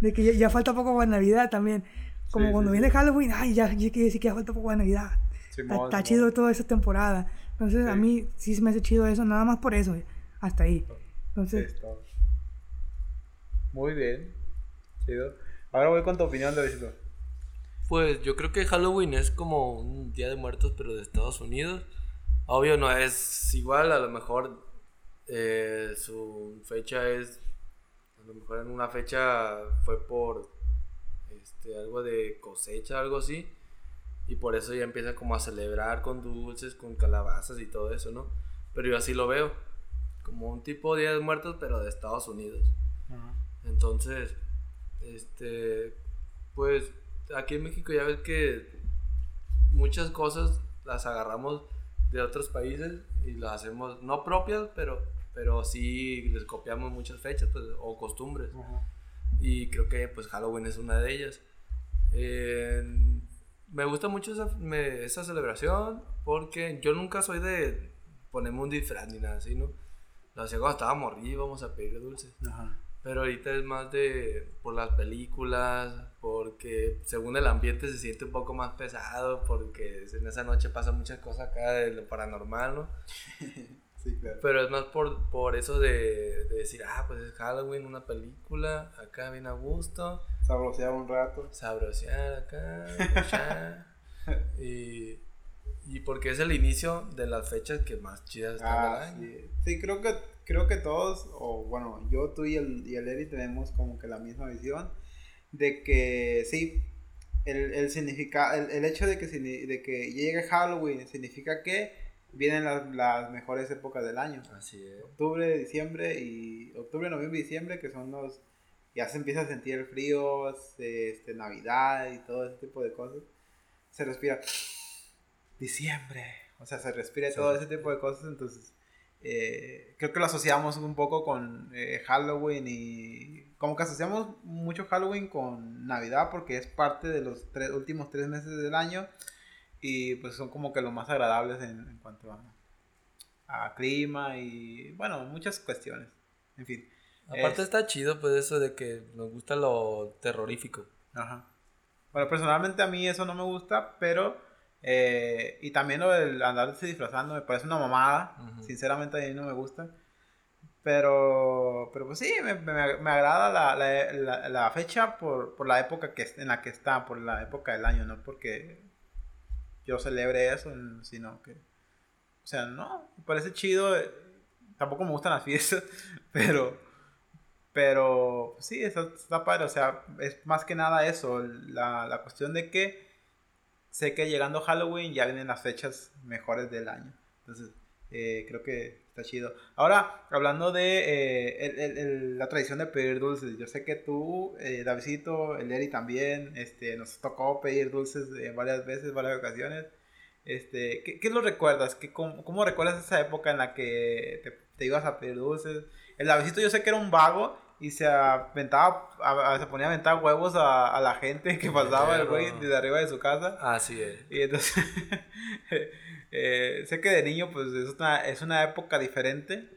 De que ya, ya falta poco para Navidad también. Como Sí, cuando sí, viene Halloween, ay, ya, ya quiere decir que ya falta poco para Navidad. Está, está chido toda esa temporada. Entonces a mí sí se me hace chido eso, nada más por eso. Hasta ahí. Entonces. Muy bien. Chido. Ahora voy con tu opinión, Davidito. Pues yo creo que Halloween es como un Día de Muertos, pero de Estados Unidos. Obvio no es igual, a lo mejor eh, su fecha es, a lo mejor en una fecha fue por este, algo de cosecha, algo así. Y por eso ya empieza como a celebrar con dulces, con calabazas y todo eso, ¿no? Pero yo así lo veo, como un tipo de Día de Muertos, pero de Estados Unidos. Entonces, este, pues aquí en México ya ves que muchas cosas las agarramos de otros países y las hacemos no propias, pero, pero sí les copiamos muchas fechas pues, o costumbres. Y creo que pues Halloween es una de ellas. Eh, me gusta mucho esa, me- esa celebración porque yo nunca soy de ponerme un disfraz ni nada así, ¿no? Lo hacía cuando estaba íbamos a pedir dulces. Ajá. Pero ahorita es más de por las películas, porque según el ambiente se siente un poco más pesado, porque en esa noche pasan muchas cosas acá de lo paranormal, ¿no? Sí, claro. Pero es más por, por eso de, de decir, ah, pues es Halloween, una película, acá bien a gusto, Sabrosear un rato. sabrosear acá, y, y porque es el inicio de las fechas que más chidas están Ah, del año. sí. Sí, creo que, creo que todos, o bueno, yo, tú y el, y el Eri tenemos como que la misma visión de que sí, el, el, significa, el, el hecho de que, de que llegue Halloween significa que vienen las, las mejores épocas del año. Así es. Octubre, diciembre y octubre, noviembre y diciembre, que son los... Ya se empieza a sentir el frío, este, Navidad y todo ese tipo de cosas. Se respira diciembre, o sea, se respira Sí. todo ese tipo de cosas, entonces eh, creo que lo asociamos un poco con eh, Halloween y como que asociamos mucho Halloween con Navidad porque es parte de los tres, últimos tres meses del año y pues son como que los más agradables en, en cuanto a, a clima y bueno, muchas cuestiones. En fin. Aparte Es- está chido pues eso de que nos gusta lo terrorífico. Ajá. Bueno, personalmente a mí eso no me gusta, pero... eh, y también lo del andarse disfrazando me parece una mamada. Ujú. Sinceramente a mí no me gusta. Pero, pero pues sí, me, me- me agrada la, la- la- la fecha por, por la época que, en la que está, por la época del año, no porque yo celebre eso, sino que... O sea, no, me parece chido. eh, Tampoco me gustan las fiestas, pero... Pero pues sí, está, está padre. O sea, es más que nada eso. La, la cuestión de que sé que llegando Halloween ya vienen las fechas mejores del año. Entonces, eh, creo que está chido. Ahora, hablando de eh, la tradición de pedir dulces. Yo sé que tú, eh, Davidito, el Eri también, este, nos tocó pedir dulces eh, varias veces, varias ocasiones. Este, ¿qué, qué lo recuerdas? ¿Qué, cómo, cómo recuerdas esa época en la que te, te ibas a pedir dulces? El Davidito yo sé que era un vago y se aventaba, a- a- se ponía a aventar huevos a, a la gente que pasaba el güey desde arriba de su casa. Así es. Y entonces, eh, sé que de niño pues es una, es una época diferente.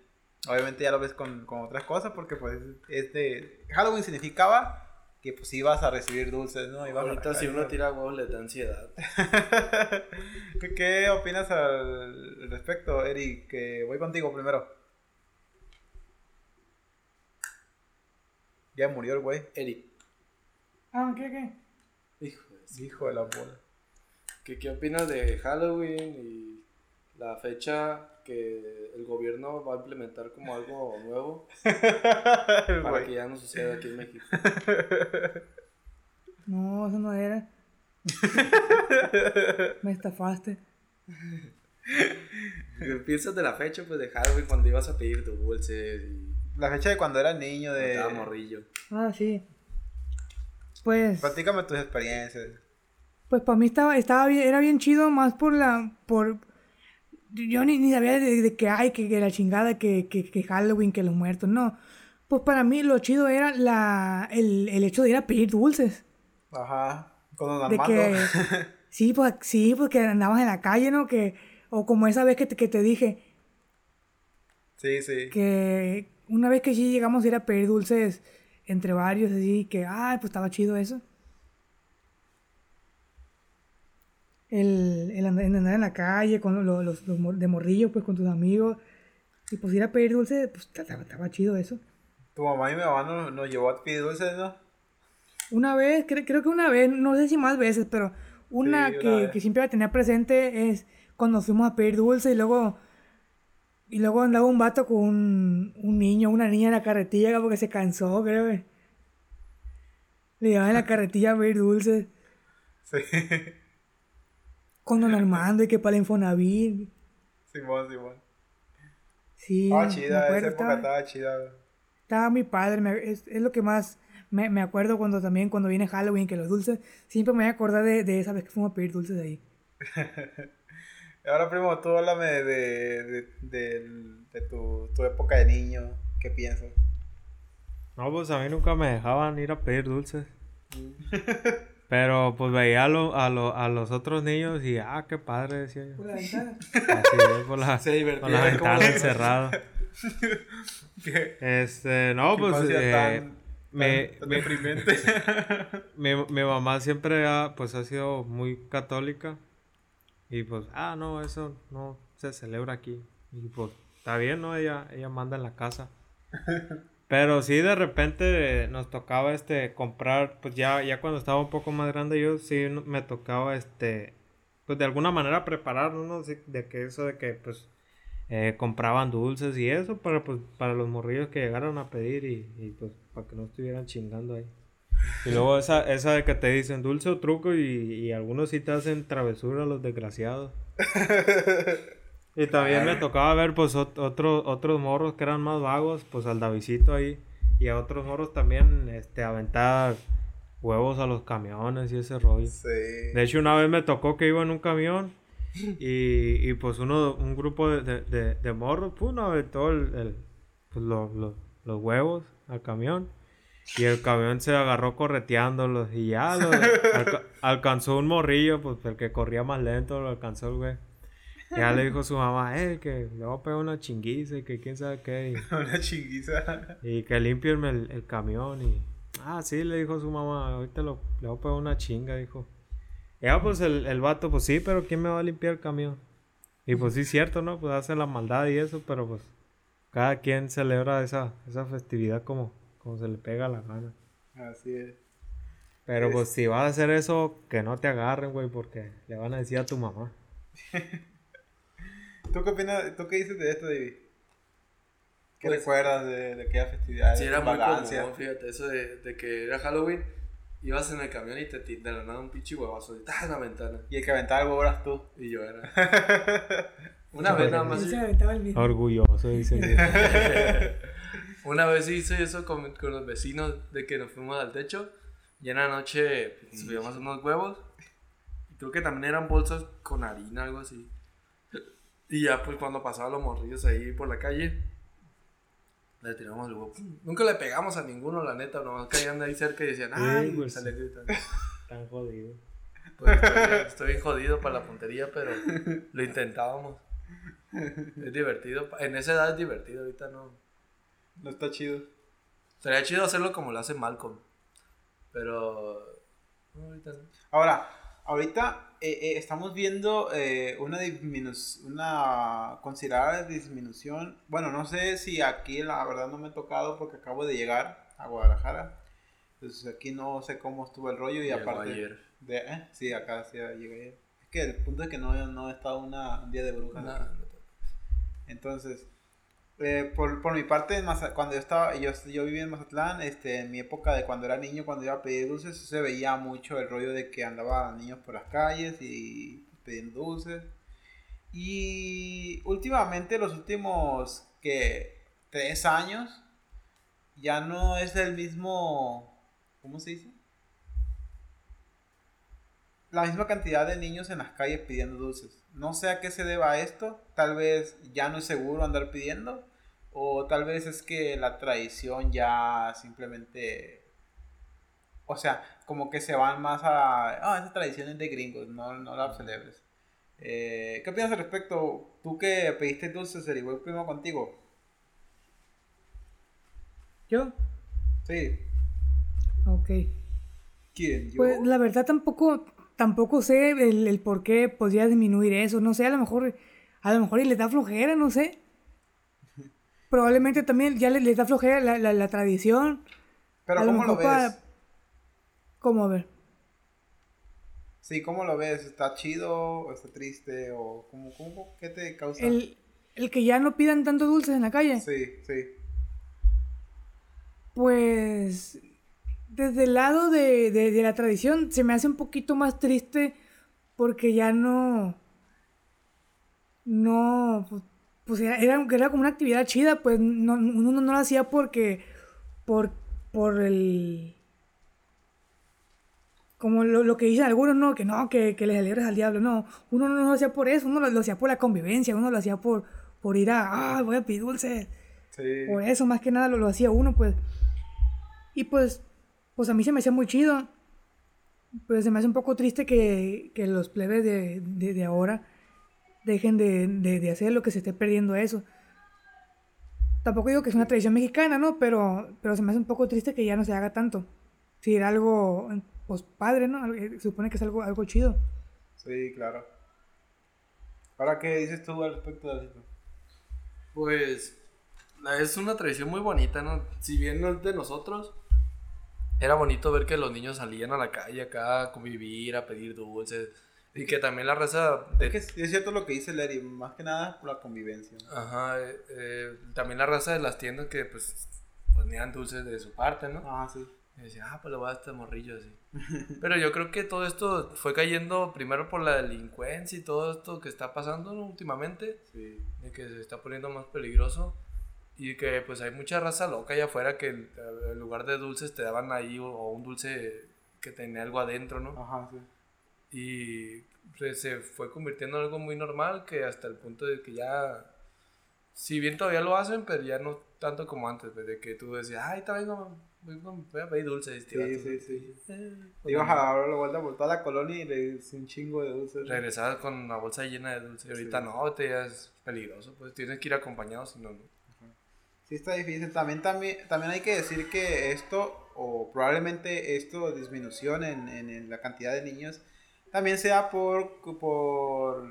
Obviamente ya lo ves con, con otras cosas porque pues este Halloween significaba que pues ibas a recibir dulces, ¿no? Ibas a Ahorita si calle. uno tira huevos le da ansiedad. ¿Qué, qué opinas al respecto, Eric? Que voy contigo primero. Ya murió el güey. Eric, Ah, ¿qué, qué? hijo de Hijo de la bola. ¿qué, ¿qué opinas de Halloween y la fecha que el gobierno va a implementar como algo nuevo para güey. que ya no suceda aquí en México? No, eso no era. Me estafaste. ¿Qué piensas de la fecha pues de Halloween cuando ibas a pedir dulces y La fecha de cuando era niño cuando de... estaba morrillo? Ah, sí. Pues, Platícame tus experiencias. pues para mí estaba, estaba bien, era bien chido más por la, por, yo ni, ni sabía de, de que hay, que, que la chingada, que, que, que Halloween, que los muertos, no. Pues para mí lo chido era la, el, el hecho de ir a pedir dulces. Ajá. Con Don De Armando. que, sí, pues, sí, porque andabas en la calle, ¿no? Que, o como esa vez que te, que te dije, Sí, sí. que una vez que sí llegamos a ir a pedir dulces entre varios, así que, ay, pues estaba chido eso. El, el andar, en la calle con los, los, de morrillo, pues con tus amigos. Y pues ir a pedir dulces, pues estaba, estaba chido eso. Tu mamá y mi mamá nos, nos llevó a pedir dulces, ¿no? Una vez, cre- creo que una vez, no sé si más veces, pero una, Sí, una que, que siempre la tenía presente es cuando fuimos a pedir dulce y luego y luego andaba un vato con un, un niño, una niña en la carretilla porque se cansó, creo. que. Le llevaban en la carretilla a pedir dulces Sí. con don Armando y que para el Infonavit. Simón, Simón. Sí, Estaba me chida, acuerdo, esa época estaba, chida. estaba muy padre, me- es, es lo que más me, me acuerdo cuando también cuando viene Halloween, que los dulces, siempre me voy a acordar de, de esa vez que fuimos a pedir dulces ahí. Ahora, primo, tú háblame de, de, de, de tu, tu época de niño. ¿Qué piensas? No, pues a mí nunca me dejaban ir a pedir dulces. Pero pues veía a, lo- a, lo- a los otros niños y, ah, qué padre, decía yo. Por la ventana. Así es, por la, Se con la ventana encerrada. ¿Qué, Este, no, pues eh, tan, me, tan- me- mi, mi mamá siempre ha, pues, ha sido muy católica. Y pues, ah, no, eso no se celebra aquí. Y pues, está bien, ¿no? Ella, ella manda en la casa. Pero sí, de repente nos tocaba este comprar, pues ya, ya cuando estaba un poco más grande yo sí me tocaba este, pues de alguna manera prepararnos, ¿no? Sí, de que eso de que pues eh, compraban dulces y eso para pues para los morrillos que llegaron a pedir y, y, pues para que no estuvieran chingando ahí. Y luego esa, esa de que te dicen dulce o truco y, y algunos sí te hacen travesura los desgraciados. Y también me tocaba ver, pues, ot- otro- otros morros que eran más vagos, pues, al Davidito ahí. Y a otros morros también, este, aventar huevos a los camiones y ese rollo. Sí. De hecho, una vez me tocó que iba en un camión y, y pues uno, un grupo de, de, de, de morros, pues, uno aventó el, el- pues, lo- lo- los huevos al camión. Y el camión se agarró correteándolos y ya lo, alca- alcanzó un morrillo, pues el que corría más lento lo alcanzó el güey. Ya le dijo a su mamá, eh, que le voy a pegar una chinguiza y que quién sabe qué. Una chinguiza. Y, y que limpienme el, el camión. Y, ah, sí, le dijo su mamá, ahorita lo, le voy a pegar una chinga, dijo. Y ya, pues el, el vato, pues sí, pero ¿quién me va a limpiar el camión? Y pues sí, cierto, ¿no? Pues hace la maldad y eso, pero pues cada quien celebra esa, esa festividad como, como se le pega la gana. Así es. Pero pues si vas a hacer eso, que no te agarren, güey, porque le van a decir a tu mamá. ¿Tú qué opinas? ¿Tú qué dices de esto, David? ¿Qué Pues- recuerdas de, de aquella festividad? Sí, era muy común, fíjate, eso de, de que era Halloween, ibas en el camión y te de la nada un pinche huevazo, y ¡tas! en la ventana. Y el que aventaba el huevo eras tú. Y yo era. Una vez nada más. Él se aventaba el mismo. Orgulloso, dice. Una vez hice eso con, con los vecinos de que nos fuimos al techo y en la noche pues, subíamos unos huevos y creo que también eran bolsas con harina, algo así. Y ya pues cuando pasaban los morrillos ahí por la calle, le tiramos el huevo. Nunca le pegamos a ninguno, la neta, nomás caían de ahí cerca y decían, ¡ay! pues, salía gritando. Tan jodido. Pues estoy, estoy bien jodido para la puntería, pero lo intentábamos. Es divertido. En esa edad es divertido, ahorita no. No está chido. Sería chido hacerlo como lo hace Malcolm. Pero. no, ahorita no. Ahora, ahorita eh, eh, estamos viendo eh, una disminución, una considerable disminución. Bueno, no sé si aquí la verdad no me ha tocado porque acabo de llegar a Guadalajara. Entonces aquí no sé cómo estuvo el rollo y Llegó aparte... ayer. De, sí, acá sí llegué ayer. Es que el punto es que no, no he estado una, un día de brujas. No Entonces, eh, por, por mi parte, cuando yo estaba, yo, yo vivía en Mazatlán, este, en mi época de cuando era niño, cuando iba a pedir dulces, se veía mucho el rollo de que andaban niños por las calles y pidiendo dulces. Y últimamente, los últimos que tres años, ya no es el mismo, ¿cómo se dice? La misma cantidad de niños en las calles pidiendo dulces. No sé a qué se deba esto. Tal vez ya no es seguro andar pidiendo. O tal vez es que la tradición ya simplemente... O sea, como que se van más a... Ah, esa tradición es de gringos, no, no la celebres. Eh, ¿Qué opinas al respecto? Tú que pediste dulces, el igual primo contigo. ¿Yo? Sí. Ok. ¿Quién? ¿Yo? Pues la verdad tampoco, tampoco sé el, el por qué podría disminuir eso. No sé, a lo mejor, a lo mejor y les da flojera, no sé. Probablemente también ya les, les da flojera la, la, la tradición. Pero a ¿cómo lo ves? pa- ¿Cómo a ver? Sí, ¿cómo lo ves? ¿Está chido o está triste? ¿O cómo, cómo, qué te causa? El, el que ya no pidan tanto dulces en la calle. Sí, sí. Pues desde el lado de, de- de la tradición se me hace un poquito más triste porque ya no... No... pues- Pues era, era, era como una actividad chida, pues no, uno no, no lo hacía porque... Por, por el... Como lo, lo que dicen algunos, no, que no, que, que le celebres al diablo, no. Uno no lo hacía por eso, uno lo, lo hacía por la convivencia, uno lo hacía por, por ir a, ah, voy a pedir dulces. Sí. Por eso, más que nada, lo, lo hacía uno, pues. Y pues, pues a mí se me hacía muy chido. Pues se me hace un poco triste que, que los plebes de, de, de ahora dejen de, de, de hacer lo que se esté perdiendo eso. Tampoco digo que es una tradición mexicana, ¿no? Pero, pero se me hace un poco triste que ya no se haga tanto. Si era algo, pues padre, ¿no? Algo- Se supone que es algo, algo chido. Sí, claro. Ahora, ¿qué dices tú al respecto de esto? Pues es una tradición muy bonita, ¿no? Si bien no es de nosotros, era bonito ver que los niños salían a la calle acá a convivir, a pedir dulces. Y que también la raza de... Es que es cierto lo que dice Larry, más que nada por la convivencia. Ajá, eh, eh, también la raza de las tiendas que pues ponían dulces de su parte, ¿no? Ah, sí. Y decía, ah, pues le voy a dar este morrillo así. Pero yo creo que todo esto fue cayendo primero por la delincuencia y todo esto que está pasando últimamente, Sí. de que se está poniendo más peligroso. Y que pues hay mucha raza loca allá afuera que en lugar de dulces te daban ahí o, o un dulce que tenía algo adentro, ¿no? Ajá, sí. Y pues, se fue convirtiendo en algo muy normal que hasta el punto de que ya, si bien todavía lo hacen, pero ya no tanto como antes, pues, de que tú decías, ay, está vengo, vengo, voy a pedir dulces. Sí, vato". sí, sí. Eh, Te pues, ibas a dar la vuelta por toda la colonia y le dices un chingo de dulces. Regresabas con una bolsa llena de dulces. Y ahorita Sí. no, te es peligroso, pues tienes que ir acompañado, si no, no. Sí está difícil. También, también, también hay que decir que esto, o probablemente esto, disminución en, en- en la cantidad de niños, también sea por, por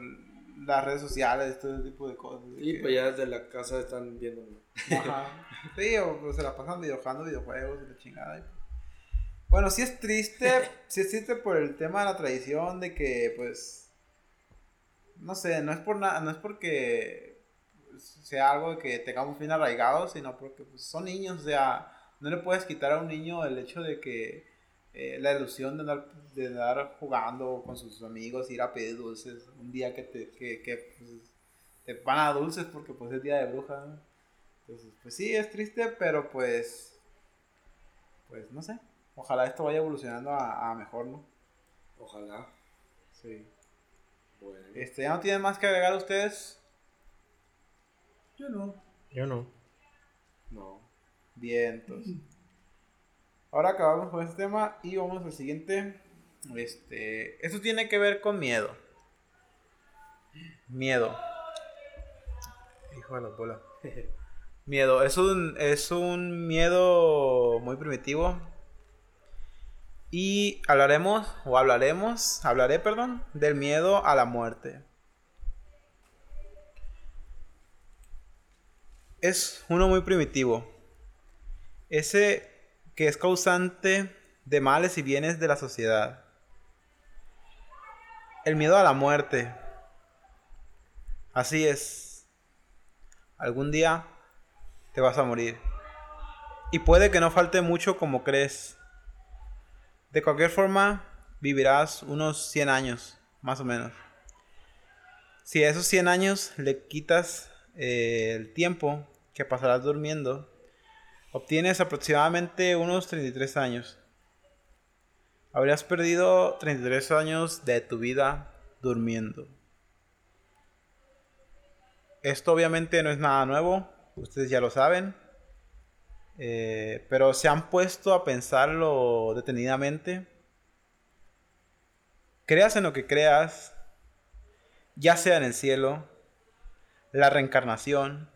las redes sociales, todo ese tipo de cosas. Y que- pues ya desde la casa están viendo. Ajá. Sí, o pues, se la pasan videojugando videojuegos y la chingada. y, pues. Bueno, sí es triste, sí es triste por el tema de la tradición, de que pues, no sé, no es por nada, no es porque sea algo de que tengamos bien arraigados, sino porque pues, son niños, o sea, no le puedes quitar a un niño el hecho de que eh, la ilusión de andar, de andar jugando con sus amigos, ir a pedir dulces, un día que te, que, que, pues, te van a dulces porque pues es día de bruja, ¿no? Entonces, pues sí, es triste, pero pues, pues no sé, ojalá esto vaya evolucionando a, a mejor, ¿no? Ojalá. Sí. Bueno. Este, ¿ya no tienen más que agregar ustedes? Yo no. Yo no. No. Bien, entonces. Ahora acabamos con este tema y vamos al siguiente. Este, esto tiene que ver con miedo. Miedo. Hijo de la bola. Miedo. Es un, es un miedo muy primitivo. Y hablaremos, o hablaremos, hablaré, perdón, del miedo a la muerte. Es uno muy primitivo. Ese que es causante de males y bienes de la sociedad. El miedo a la muerte. Así es. Algún día te vas a morir. Y puede que no falte mucho como crees. De cualquier forma, vivirás unos 100 años, más o menos. Si a esos 100 años le quitas eh, el tiempo que pasarás durmiendo, obtienes aproximadamente unos 33 años. Habrías perdido 33 años de tu vida durmiendo. Esto obviamente no es nada nuevo, ustedes ya lo saben. Eh, pero se han puesto a pensarlo detenidamente. Creas en lo que creas, ya sea en el cielo, la reencarnación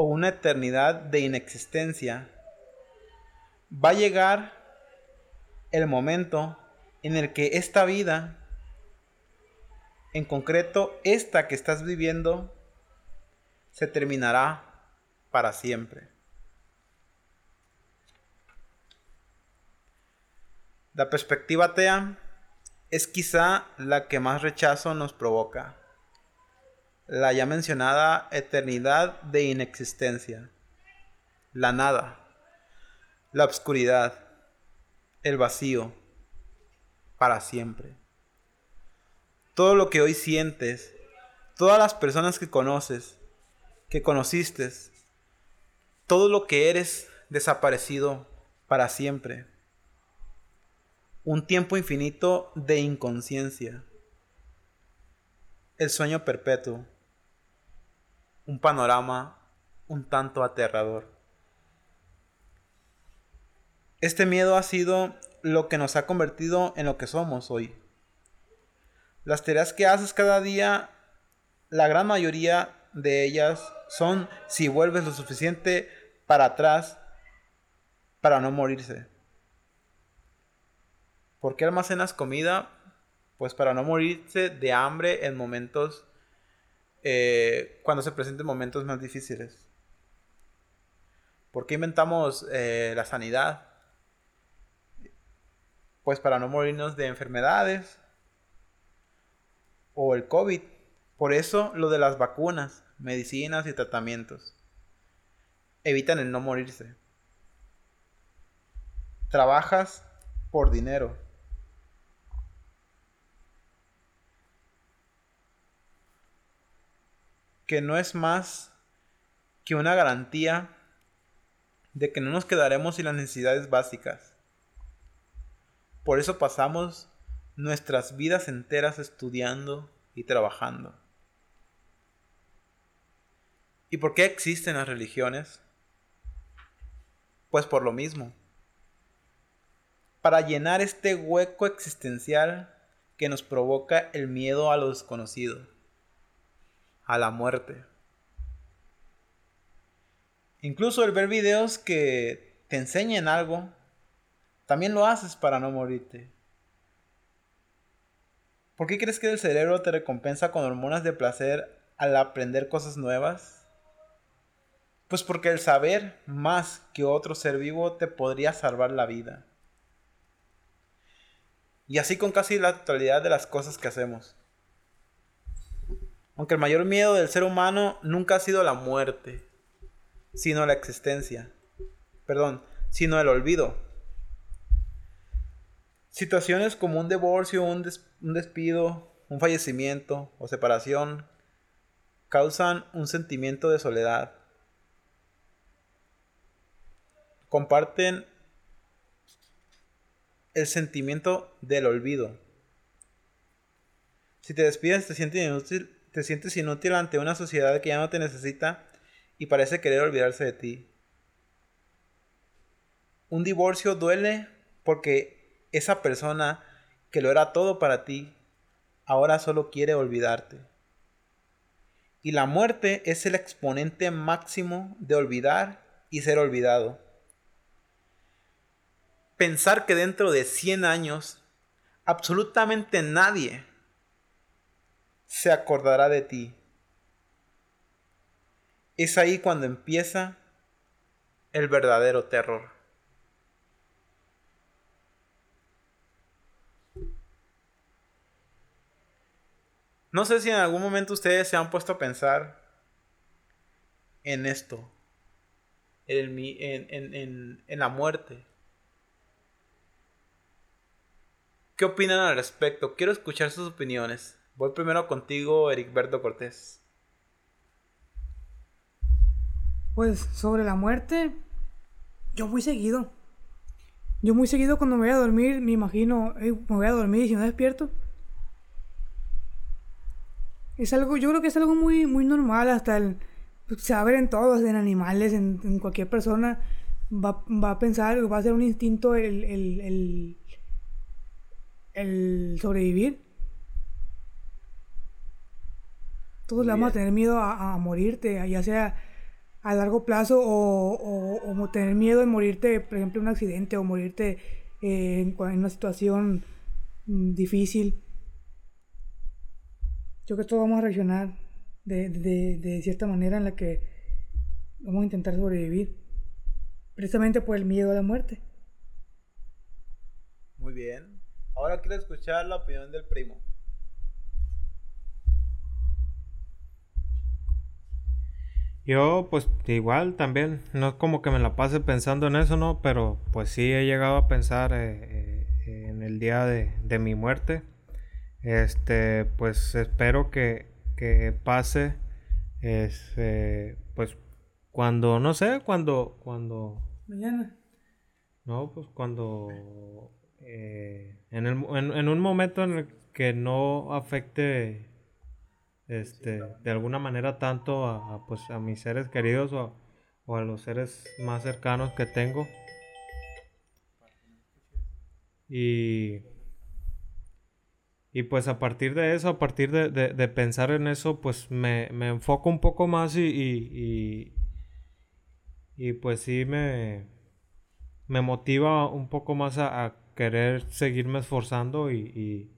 o una eternidad de inexistencia, va a llegar el momento en el que esta vida, en concreto esta que estás viviendo, se terminará para siempre. La perspectiva atea es quizá la que más rechazo nos provoca. La ya mencionada eternidad de inexistencia. La nada. La obscuridad. El vacío. Para siempre. Todo lo que hoy sientes, todas las personas que conoces, que conociste, todo lo que eres desaparecido para siempre un tiempo infinito de inconsciencia, el sueño perpetuo, un panorama un tanto aterrador. Este miedo ha sido lo que nos ha convertido en lo que somos hoy. Las tareas que haces cada día, la gran mayoría de ellas son si vuelves lo suficiente para atrás para no morirse. ¿Por qué almacenas comida? Pues para no morirse de hambre en momentos, eh, cuando se presenten momentos más difíciles. ¿Por qué inventamos eh, la sanidad? Pues para no morirnos de enfermedades o el COVID. Por eso lo de las vacunas, medicinas y tratamientos. Evitan el no morirse. trabajas por dinero. Que no es más que una garantía de que no nos quedaremos sin las necesidades básicas. Por eso pasamos nuestras vidas enteras estudiando y trabajando. ¿Y por qué existen las religiones? Pues por lo mismo. Para llenar este hueco existencial que nos provoca el miedo a lo desconocido, a la muerte. Incluso el ver videos que te enseñen algo, también lo haces para no morirte. ¿Por qué crees que el cerebro te recompensa con hormonas de placer al aprender cosas nuevas? Pues porque el saber más que otro ser vivo te podría salvar la vida. Y así con casi la totalidad de las cosas que hacemos. Aunque el mayor miedo del ser humano nunca ha sido la muerte, sino la existencia. Perdón, sino el olvido. Situaciones como un divorcio, un, un despido, un fallecimiento o separación causan un sentimiento de soledad. Comparten el sentimiento del olvido. Si te despides te sientes inútil, te sientes inútil ante una sociedad que ya no te necesita y parece querer olvidarse de ti. Un divorcio duele porque esa persona que lo era todo para ti ahora solo quiere olvidarte. Y la muerte es el exponente máximo de olvidar y ser olvidado. Pensar que dentro de 100 años absolutamente nadie se acordará de ti. Es ahí cuando empieza el verdadero terror. No sé si en algún momento ustedes se han puesto a pensar en esto, en, en- en- en la muerte. ¿Qué opinan al respecto? Quiero escuchar sus opiniones. Voy primero contigo, Ericberto Cortés. Pues sobre la muerte, yo muy seguido. Yo muy seguido cuando me voy a dormir, me imagino, "Ey, me voy a dormir y si no despierto. Es algo, yo creo que es algo muy, muy normal, hasta el, pues, se va en todos, en animales, en, cualquier persona, va, va a pensar, va a ser un instinto el, el, el sobrevivir. Todos le vamos a tener miedo a, a morirte, ya sea a largo plazo o, o- o mo- tener miedo de morirte, por ejemplo, en un accidente o morirte eh, en, una situación mm, difícil. Yo creo que todos vamos a reaccionar de, de- de cierta manera en la que vamos a intentar sobrevivir, precisamente por el miedo a la muerte. Muy bien. Ahora quiero escuchar la opinión del primo. Yo, pues igual también, no es como que me la pase pensando en eso, ¿no? Pero pues sí he llegado a pensar eh, eh, en el día de, de mi muerte. Este, pues espero que, que pase, este, pues cuando, no sé, cuando, cuando, Mañana. no, pues cuando, eh, en, el, en, en un momento en el que no afecte este, de alguna manera tanto a, a, pues, a mis seres queridos o, o a los seres más cercanos que tengo. Y, y pues a partir de eso, a partir de, de- de pensar en eso, pues me, me enfoco un poco más y, y, y, y, pues sí me, me motiva un poco más a, a querer seguirme esforzando y,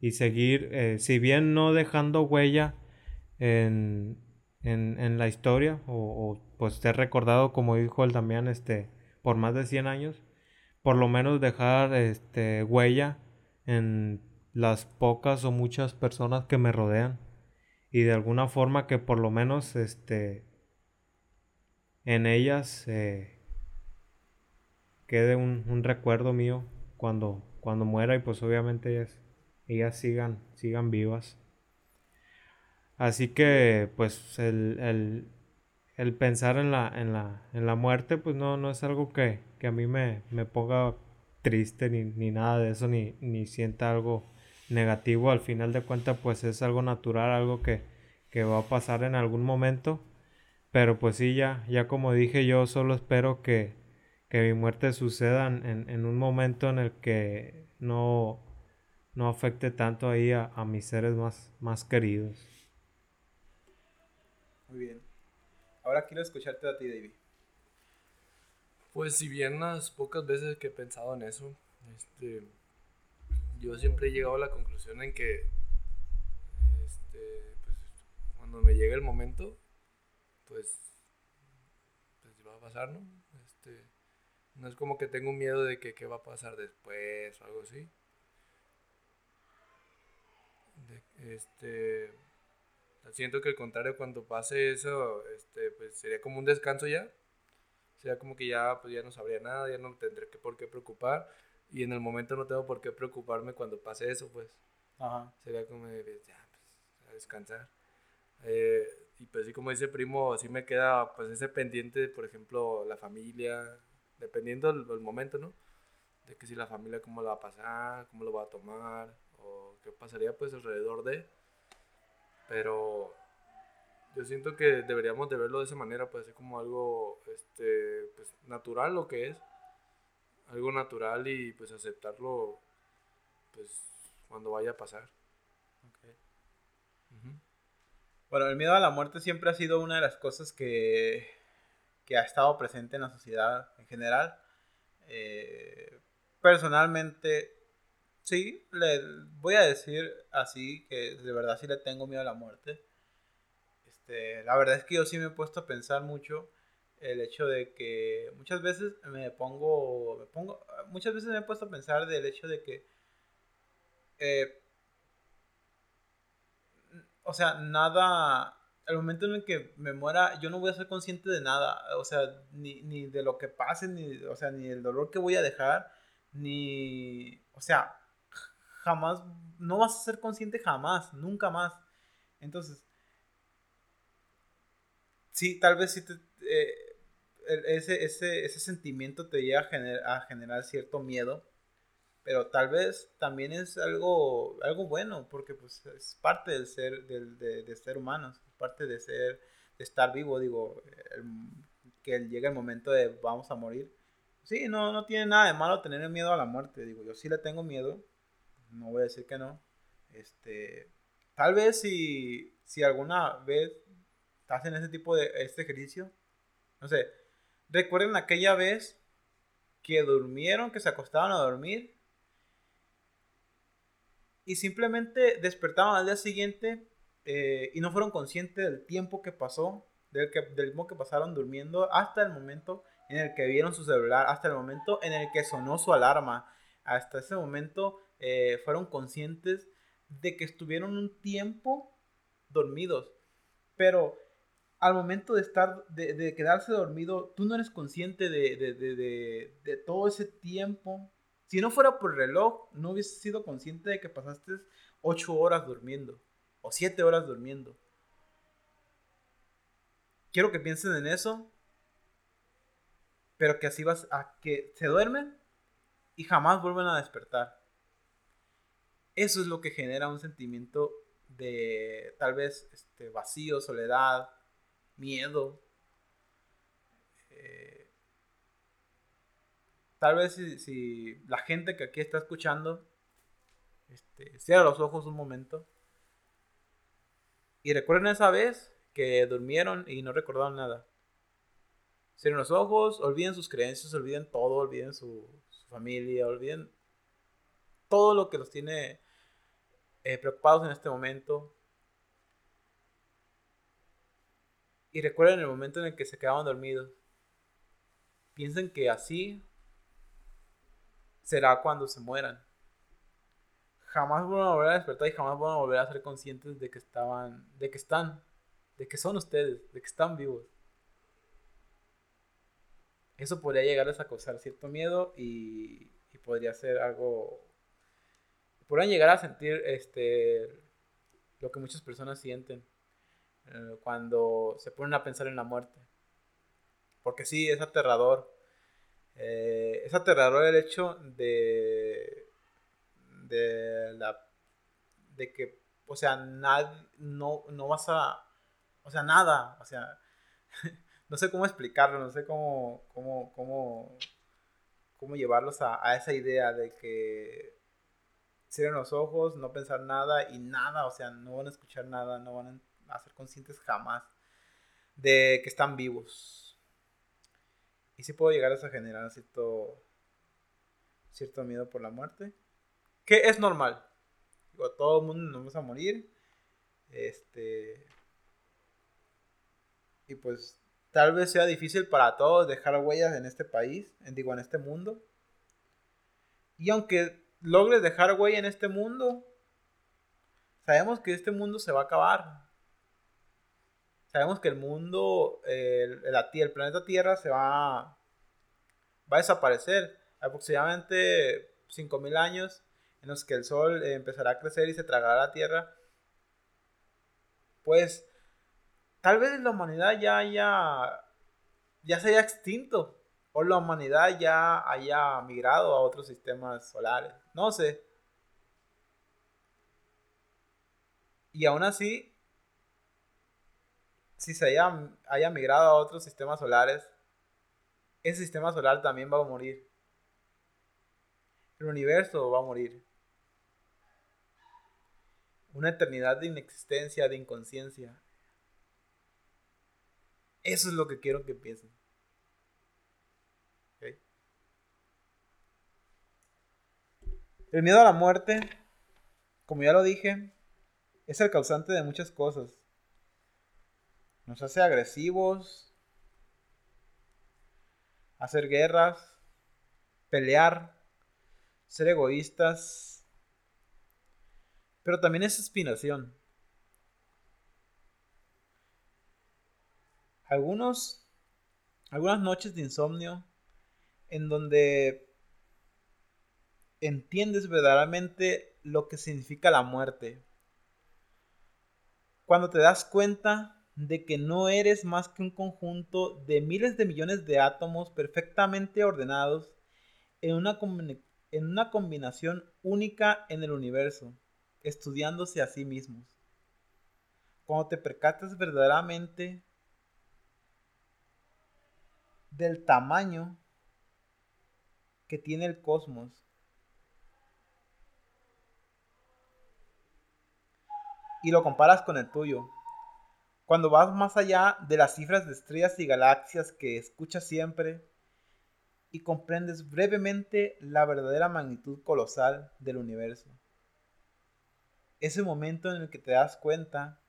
y- seguir, eh, si bien no dejando huella en, en, en la historia, o, o, pues ser recordado, como dijo el Damián, este, por más de 100 años, por lo menos dejar este, huella en las pocas o muchas personas que me rodean y de alguna forma que por lo menos este en ellas eh, quede un, un recuerdo mío cuando, cuando muera y pues obviamente ellas, ellas sigan, sigan vivas. Así que pues el, el, el pensar en la, en la, en la muerte pues no, no es algo que, que a mí me, me ponga triste ni, ni nada de eso, ni, ni sienta algo negativo. Al final de cuentas pues es algo natural, algo que, que va a pasar en algún momento. Pero pues sí, ya, ya como dije, yo solo espero que, que mi muerte suceda en, en un momento en el que no, no afecte tanto ahí a, a mis seres más, más queridos. Muy bien. Ahora quiero escucharte a ti, David. Pues si bien las pocas veces que he pensado en eso, este, yo siempre he llegado a la conclusión en que este, pues, cuando me llegue el momento, pues, pues va a pasar, ¿no? Este, no es como que tengo un miedo de que qué va a pasar después o algo así. De- este, siento que al contrario, cuando pase eso, este, pues sería como un descanso ya. Sería como que ya, pues ya no sabría nada, ya no tendré que por qué preocupar. Y en el momento no tengo por qué preocuparme cuando pase eso, pues. Ajá. Sería como de, ya, pues, a descansar. Eh, y pues sí, como dice primo, así me queda pues ese pendiente por ejemplo, la familia, dependiendo del, del momento, ¿no? De que si la familia cómo la va a pasar, cómo lo va a tomar, o qué pasaría pues alrededor de. Pero yo siento que deberíamos de verlo de esa manera, pues así como algo este, pues, natural lo que es. Algo natural y pues aceptarlo pues cuando vaya a pasar. Ok. Ujú. Bueno, el miedo a la muerte siempre ha sido una de las cosas que, que ha estado presente en la sociedad en general. Eh, personalmente, sí, le voy a decir así que de verdad sí le tengo miedo a la muerte. Este, la verdad es que yo sí me he puesto a pensar mucho el hecho de que muchas veces me pongo, me pongo, muchas veces me he puesto a pensar del hecho de que eh, o sea, nada, el momento en el que me muera, yo no voy a ser consciente de nada, o sea, ni, ni de lo que pase, ni, o sea, ni el dolor que voy a dejar, ni, o sea, jamás, no vas a ser consciente jamás, nunca más. Entonces, sí, tal vez sí te, eh, ese, ese, ese sentimiento te llega a, gener- a generar cierto miedo, pero tal vez también es algo, algo bueno, porque pues es parte del ser, del, de, de ser humanos, es parte de ser, de estar vivo, digo, el- que llegue el momento de vamos a morir. Sí, no, no tiene nada de malo tener miedo a la muerte, digo, yo sí le tengo miedo, no voy a decir que no. Este, tal vez si, si alguna vez hacen ese tipo de este ejercicio, no sé, recuerden aquella vez que durmieron, que se acostaban a dormir y simplemente despertaban al día siguiente eh, y no fueron conscientes del tiempo que pasó, del, que, del tiempo que pasaron durmiendo hasta el momento en el que vieron su celular, hasta el momento en el que sonó su alarma, hasta ese momento eh, fueron conscientes de que estuvieron un tiempo dormidos, pero al momento de estar, de, quedarse dormido, tú no eres consciente de, de, de, todo ese tiempo. Si no fuera por reloj, no hubieses sido consciente de que pasaste ocho horas durmiendo o siete horas durmiendo. Quiero que piensen en eso, pero que así vas a que se duermen y jamás vuelven a despertar. Eso es lo que genera un sentimiento de tal vez este, vacío, soledad, miedo. Eh, tal vez si, la gente que aquí está escuchando este, cierra los ojos un momento y recuerden esa vez que durmieron y no recordaron nada. Cierren los ojos, olviden sus creencias, olviden todo, olviden su, su familia, olviden todo lo que los tiene eh, preocupados en este momento. Y recuerden el momento en el que se quedaban dormidos. Piensen que así será cuando se mueran. Jamás van a volver a despertar y jamás van a volver a ser conscientes de que estaban, de que están, de que son ustedes, de que están vivos. eso podría llegarles a causar cierto miedo y, y podría ser algo... Podrían llegar a sentir este, lo que muchas personas sienten eh, cuando se ponen a pensar en la muerte. Porque sí, es aterrador. Eh, es aterrador el hecho de, de, la, de que, o sea, nadie, no, no vas a, o sea, nada, o sea, no sé cómo explicarlo, no sé cómo, cómo, cómo, cómo llevarlos a, a esa idea de que cierren los ojos, no pensar nada y nada, o sea, no van a escuchar nada, no van a ser conscientes jamás de que están vivos. Y sí puedo llegar a generar cierto, cierto miedo por la muerte, que es normal. Digo, todo el mundo nos vamos a morir. Este. Y pues tal vez sea difícil para todos dejar huellas en este país, digo, en este mundo. Y aunque logres dejar huella en este mundo, sabemos que este mundo se va a acabar. Sabemos que el mundo, el, el, planeta Tierra se va, va a desaparecer. Aproximadamente 5.000 años en los que el Sol empezará a crecer y se tragará la Tierra. Pues tal vez la humanidad ya haya, ya se haya extinto. O la humanidad ya haya migrado a otros sistemas solares. No sé. Y aún así, si se haya, migrado a otros sistemas solares, ese sistema solar también va a morir. El universo va a morir. Una eternidad de inexistencia, de inconsciencia. Eso es lo que quiero que piensen. ¿Okay? El miedo a la muerte, como ya lo dije, es el causante de muchas cosas. Nos hace agresivos, hacer guerras, pelear, ser egoístas, pero también es inspiración. Algunos, algunas noches de insomnio en donde entiendes verdaderamente lo que significa la muerte. Cuando te das cuenta de que no eres más que un conjunto de miles de millones de átomos perfectamente ordenados en una, en una combinación única en el universo, estudiándose a sí mismos. Cuando te percatas verdaderamente del tamaño que tiene el cosmos y lo comparas con el tuyo, cuando vas más allá de las cifras de estrellas y galaxias que escuchas siempre y comprendes brevemente la verdadera magnitud colosal del universo. Ese momento en el que te das cuenta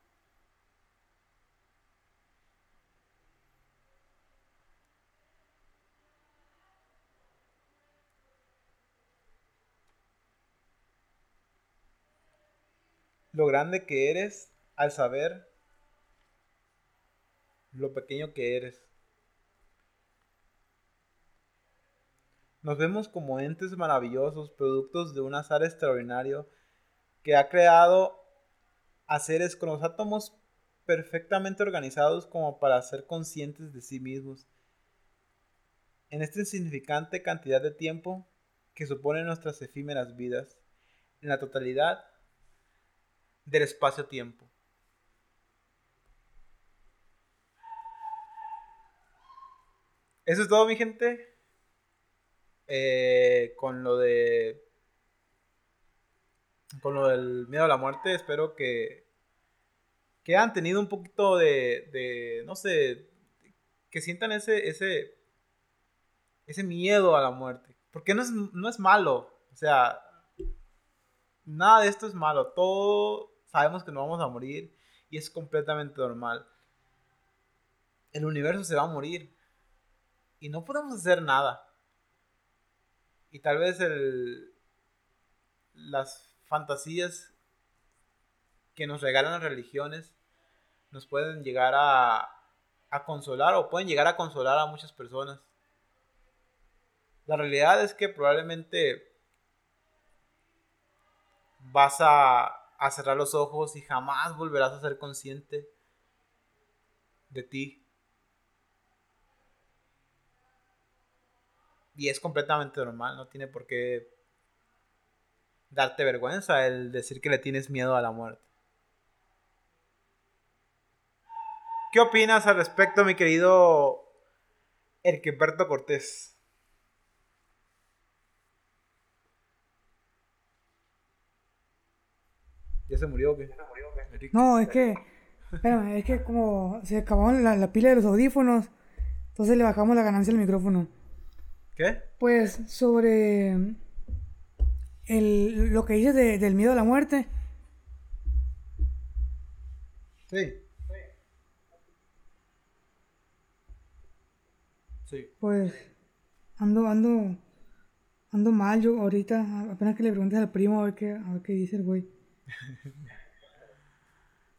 lo grande que eres al saber lo pequeño que eres. Nos vemos como entes maravillosos, productos de un azar extraordinario que ha creado a seres con los átomos perfectamente organizados como para ser conscientes de sí mismos. En esta insignificante cantidad de tiempo que supone nuestras efímeras vidas, en la totalidad del espacio-tiempo. Eso es todo, mi gente. Eh, con lo de. Con lo del miedo a la muerte, espero que. Que han tenido un poquito de. de no sé. Que sientan ese. ese. ese miedo a la muerte. Porque no es, no es malo. O sea. Nada de esto es malo. Todo sabemos que no vamos a morir. Y es completamente normal. El universo se va a morir y no podemos hacer nada. Y tal vez el, las fantasías que nos regalan las religiones nos pueden llegar a, a consolar o pueden llegar a consolar a muchas personas. La realidad es que probablemente vas a, a cerrar los ojos y jamás volverás a ser consciente de ti. Y es completamente normal, no tiene por qué darte vergüenza el decir que le tienes miedo a la muerte. ¿Qué opinas al respecto, mi querido Erqueberto Cortés? ¿Ya se murió o qué? No, es que, espérame, es que como se acabó la, la pila de los audífonos, entonces le bajamos la ganancia al micrófono. ¿Qué? Pues sobre el, lo que dices de- del miedo a la muerte. Sí. Sí. Pues ando, ando, ando mal yo ahorita. Apenas que le preguntes al primo a ver qué, a ver qué dice el güey.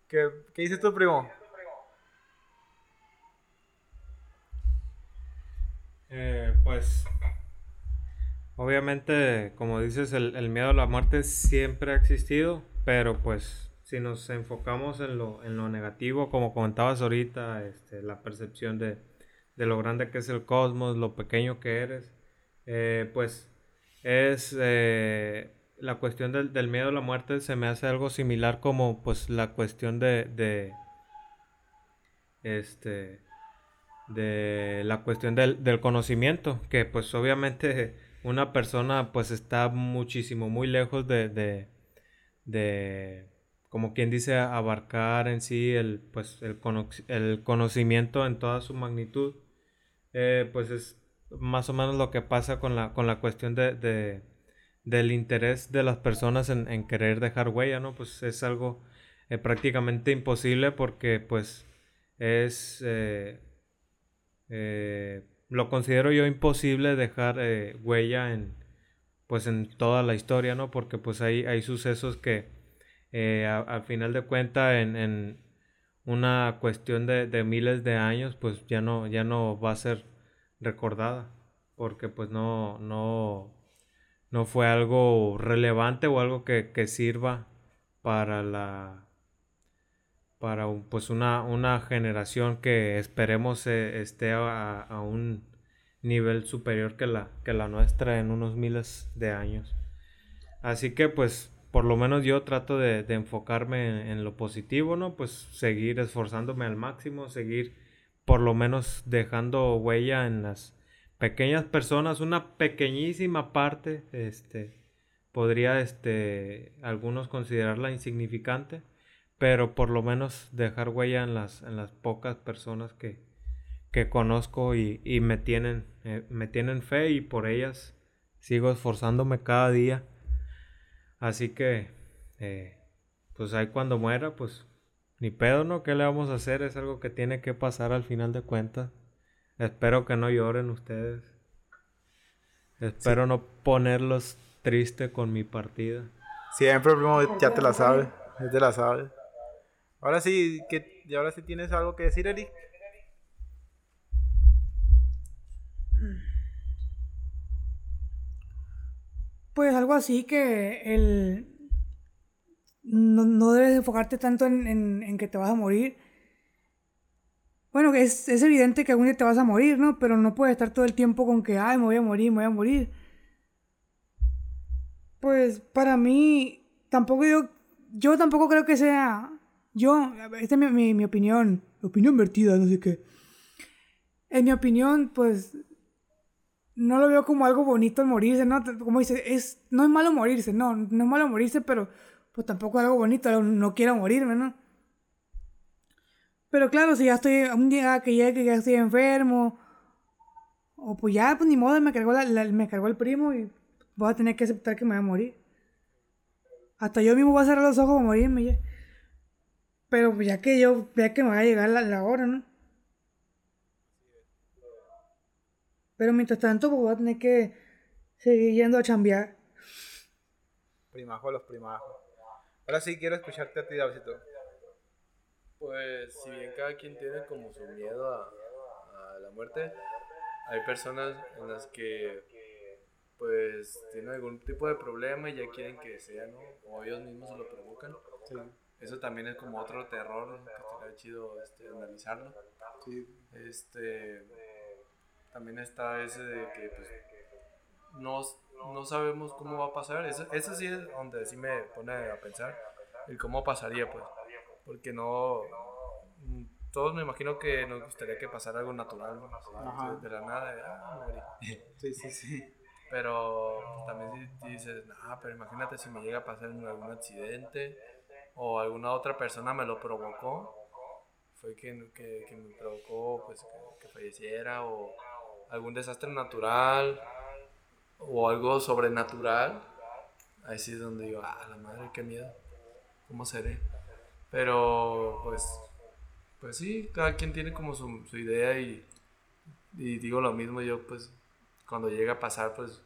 ¿Qué, qué dices tú, primo? Eh, pues obviamente, como dices, el, el miedo a la muerte siempre ha existido, pero pues si nos enfocamos en lo, en lo negativo, como comentabas ahorita, este, la percepción de, de lo grande que es el cosmos, lo pequeño que eres, eh, pues es eh, la cuestión del, del miedo a la muerte se me hace algo similar como pues la cuestión de, de este de la cuestión del, del conocimiento, que pues obviamente una persona pues está muchísimo muy lejos de, de, de, como quien dice, abarcar en sí el, pues, el, cono- el conocimiento en toda su magnitud. Eh, pues es más o menos lo que pasa con la, con la cuestión de, de- del interés de las personas en, en querer dejar huella, ¿no? Pues es algo eh, prácticamente imposible porque pues es... eh, eh, lo considero yo imposible dejar huella en pues en toda la historia, ¿no? Porque pues hay, hay sucesos que a- al final de cuentas en, en una cuestión de, de miles de años pues ya no, ya no va a ser recordada porque pues no, no, no fue algo relevante o algo que, que sirva para la para pues una, una generación que esperemos eh, esté a, un nivel superior que la, que la nuestra en unos miles de años. Así que pues por lo menos yo trato de, de enfocarme en, en lo positivo, ¿no? Pues seguir esforzándome al máximo, seguir por lo menos dejando huella en las pequeñas personas, una pequeñísima parte, este, podría, este, algunos considerarla insignificante, pero por lo menos dejar huella en las, en las pocas personas que, que conozco y, y me tienen, eh, me tienen fe y por ellas sigo esforzándome cada día. Así que, eh, pues ahí cuando muera, pues ni pedo, ¿no? ¿Qué le vamos a hacer? Es algo que tiene que pasar al final de cuentas. Espero que no lloren ustedes. Espero no ponerlos triste con mi partida. Siempre, primo, ya te la sabes. Ya te la sabes. Ahora sí, que, y ahora sí tienes algo que decir, Eric. Pues algo así que el... No, no debes enfocarte tanto en, en- en que te vas a morir. Bueno, es, es evidente que algún día te vas a morir, ¿no? Pero no puedes estar todo el tiempo con que, ay, me voy a morir, me voy a morir. Pues para mí, tampoco yo, yo tampoco creo que sea, yo, esta es mi, mi, mi opinión, opinión vertida, no sé qué. En mi opinión, pues no lo veo como algo bonito el morirse, ¿no? Como dice, es, no es malo morirse, no, no es malo morirse, pero pues tampoco es algo bonito, no quiero morirme, ¿no? Pero claro, si ya estoy, un día que que ya estoy enfermo, o pues ya, pues ni modo, me cargó, la, me cargó el primo y voy a tener que aceptar que me voy a morir. Hasta yo mismo voy a cerrar los ojos a morirme ya. Pero pues ya que yo, ya que me va a llegar la, la hora, ¿no? Pero mientras tanto, pues voy a tener que seguir yendo a chambear. Primajo, los primajos. Ahora sí quiero escucharte a ti, Davidito. Pues si bien cada quien tiene como su miedo a, a la muerte, hay personas en las que pues tienen algún tipo de problema y ya quieren que sea, ¿no? O ellos mismos se lo provocan. Eso también es como otro terror que estaría chido este, analizarlo. Sí. Este, también está ese de que pues, no, no sabemos cómo va a pasar. Eso, eso sí es donde sí me pone a pensar el cómo pasaría, pues. Porque no. mm, Todos me imagino que nos gustaría que pasara algo natural, de, la nada, de, ah. Sí, sí, sí. Pero pues, también si dices, no, pero imagínate si me llega a pasar algún accidente o alguna otra persona me lo provocó, fue quien que, que me provocó pues, que, que falleciera o algún desastre natural o algo sobrenatural, ahí sí es donde digo, ah, la madre, qué miedo, ¿cómo seré? Pero pues, pues sí, cada quien tiene como su, su idea y, y digo lo mismo, yo pues cuando llega a pasar, pues,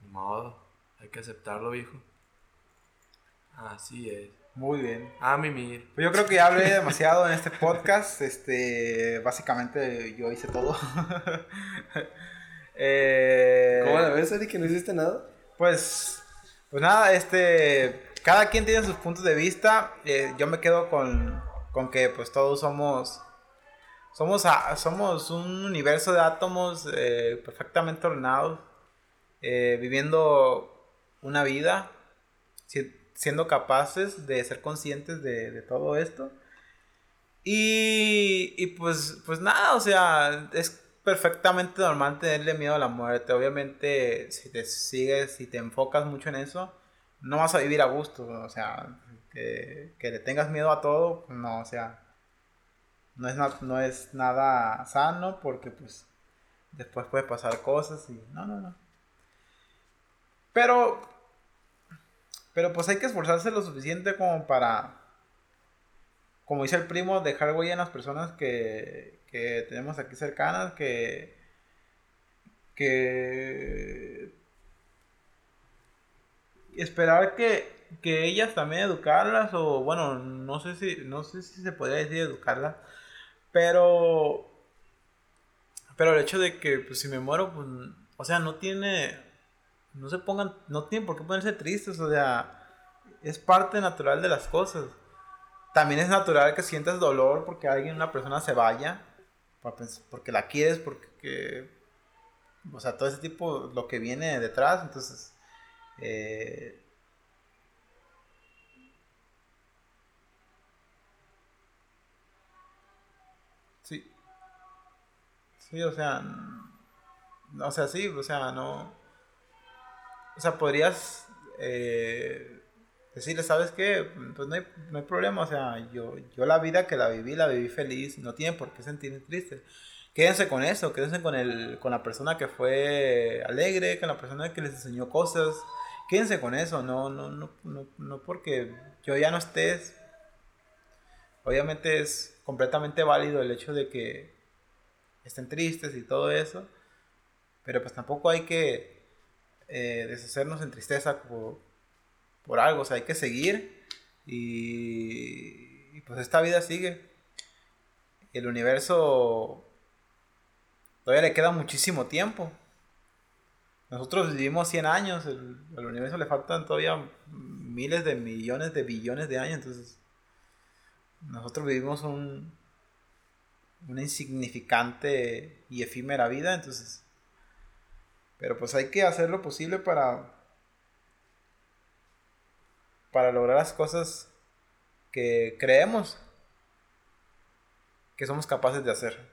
ni modo, hay que aceptarlo, viejo. Así es. Muy bien. A mimir. Pues yo creo que ya hablé demasiado en este podcast. Este, básicamente yo hice todo. Eh, ¿Cómo la ves, Ari, que no hiciste nada? Pues, pues nada, este, cada quien tiene sus puntos de vista. eh, yo me quedo con, con que pues todos somos, somos, a- somos un universo de átomos eh, perfectamente ordenados, eh, viviendo una vida, si- siendo capaces de ser conscientes de, de todo esto. Y, y pues, pues nada, o sea, es perfectamente normal tenerle miedo a la muerte. Obviamente, si te sigues, si te enfocas mucho en eso, no vas a vivir a gusto. O sea, que, que le tengas miedo a todo, pues no, o sea, no es, no es nada sano porque pues después puede pasar cosas y no, no, no. Pero, pero pues hay que esforzarse lo suficiente como para como dice el primo, dejar huella en las personas que, que tenemos aquí cercanas, que, que esperar que, que ellas también educarlas, o bueno, no sé si, no sé si se podría decir educarlas, pero, pero el hecho de que pues, si me muero, pues, o sea, no tiene, no se pongan, no tienen por qué ponerse tristes, o sea, es parte natural de las cosas. También es natural que sientas dolor porque alguien, una persona se vaya, porque la quieres, porque, que- o sea, todo ese tipo, lo que viene detrás, entonces, eh, sí, sí, o sea, o sea, sí, o sea, no, o sea, podrías eh, decirle, ¿sabes qué? Pues no hay, no hay problema, o sea, yo, yo la vida que la viví, la viví feliz, no tienen por qué sentirme triste. Quédense con eso, quédense con, el, con la persona que fue alegre, con la persona que les enseñó cosas. Quédense con eso, no, no, no, no, no porque yo ya no estés. Obviamente es completamente válido el hecho de que estén tristes y todo eso, pero pues tampoco hay que eh, deshacernos en tristeza por, por algo, o sea, hay que seguir y, y, pues esta vida sigue. El universo todavía le queda muchísimo tiempo. Nosotros vivimos 100 años, el, al universo le faltan todavía miles de millones de billones de años, entonces nosotros vivimos un, una insignificante y efímera vida, entonces, pero pues hay que hacer lo posible para para lograr las cosas que creemos que somos capaces de hacer.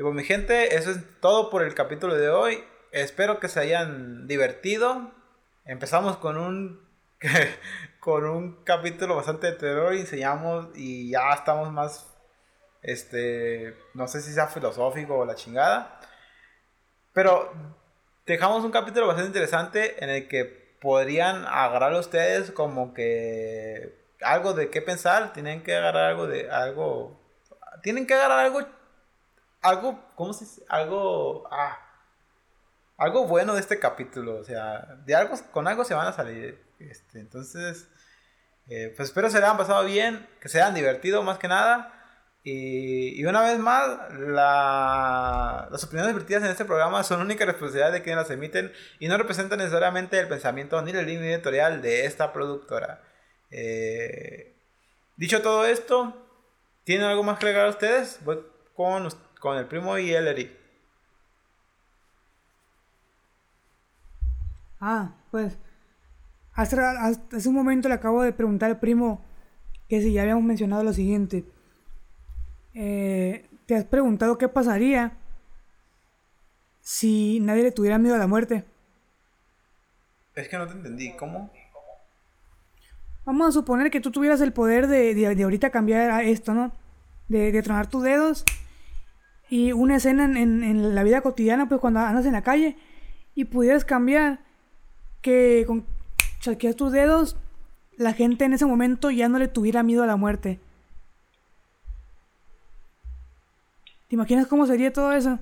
Y pues mi gente, eso es todo por el capítulo de hoy. Espero que se hayan divertido. Empezamos con un con un capítulo bastante de terror y enseñamos y ya estamos más este no sé si sea filosófico o la chingada. Pero dejamos un capítulo bastante interesante en el que podrían agarrar ustedes como que algo de qué pensar, tienen que agarrar algo de algo tienen que agarrar algo algo ¿cómo se dice? algo ah, algo bueno de este capítulo, o sea, de algo con algo se van a salir este, entonces eh, pues espero se le hayan pasado bien, que se hayan divertido más que nada Y, y una vez más, la- las opiniones vertidas en este programa son única responsabilidad de quienes las emiten y no representan necesariamente el pensamiento ni la línea editorial de esta productora. Eh, dicho todo esto, ¿tienen algo más que agregar a ustedes? Voy con, us- con el primo y el Eric. Ah, pues. Hace, hace hace un momento le acabo de preguntar al primo que si ya habíamos mencionado lo siguiente. Eh, ¿Te has preguntado qué pasaría si nadie le tuviera miedo a la muerte? Es que no te entendí, ¿cómo? Vamos a suponer que tú tuvieras el poder de, de, de ahorita cambiar a esto, ¿no? De, de tronar tus dedos y una escena en, en- en la vida cotidiana, pues cuando andas en la calle y pudieras cambiar que con chasqueas tus dedos, la gente en ese momento ya no le tuviera miedo a la muerte. ¿Te imaginas cómo sería todo eso?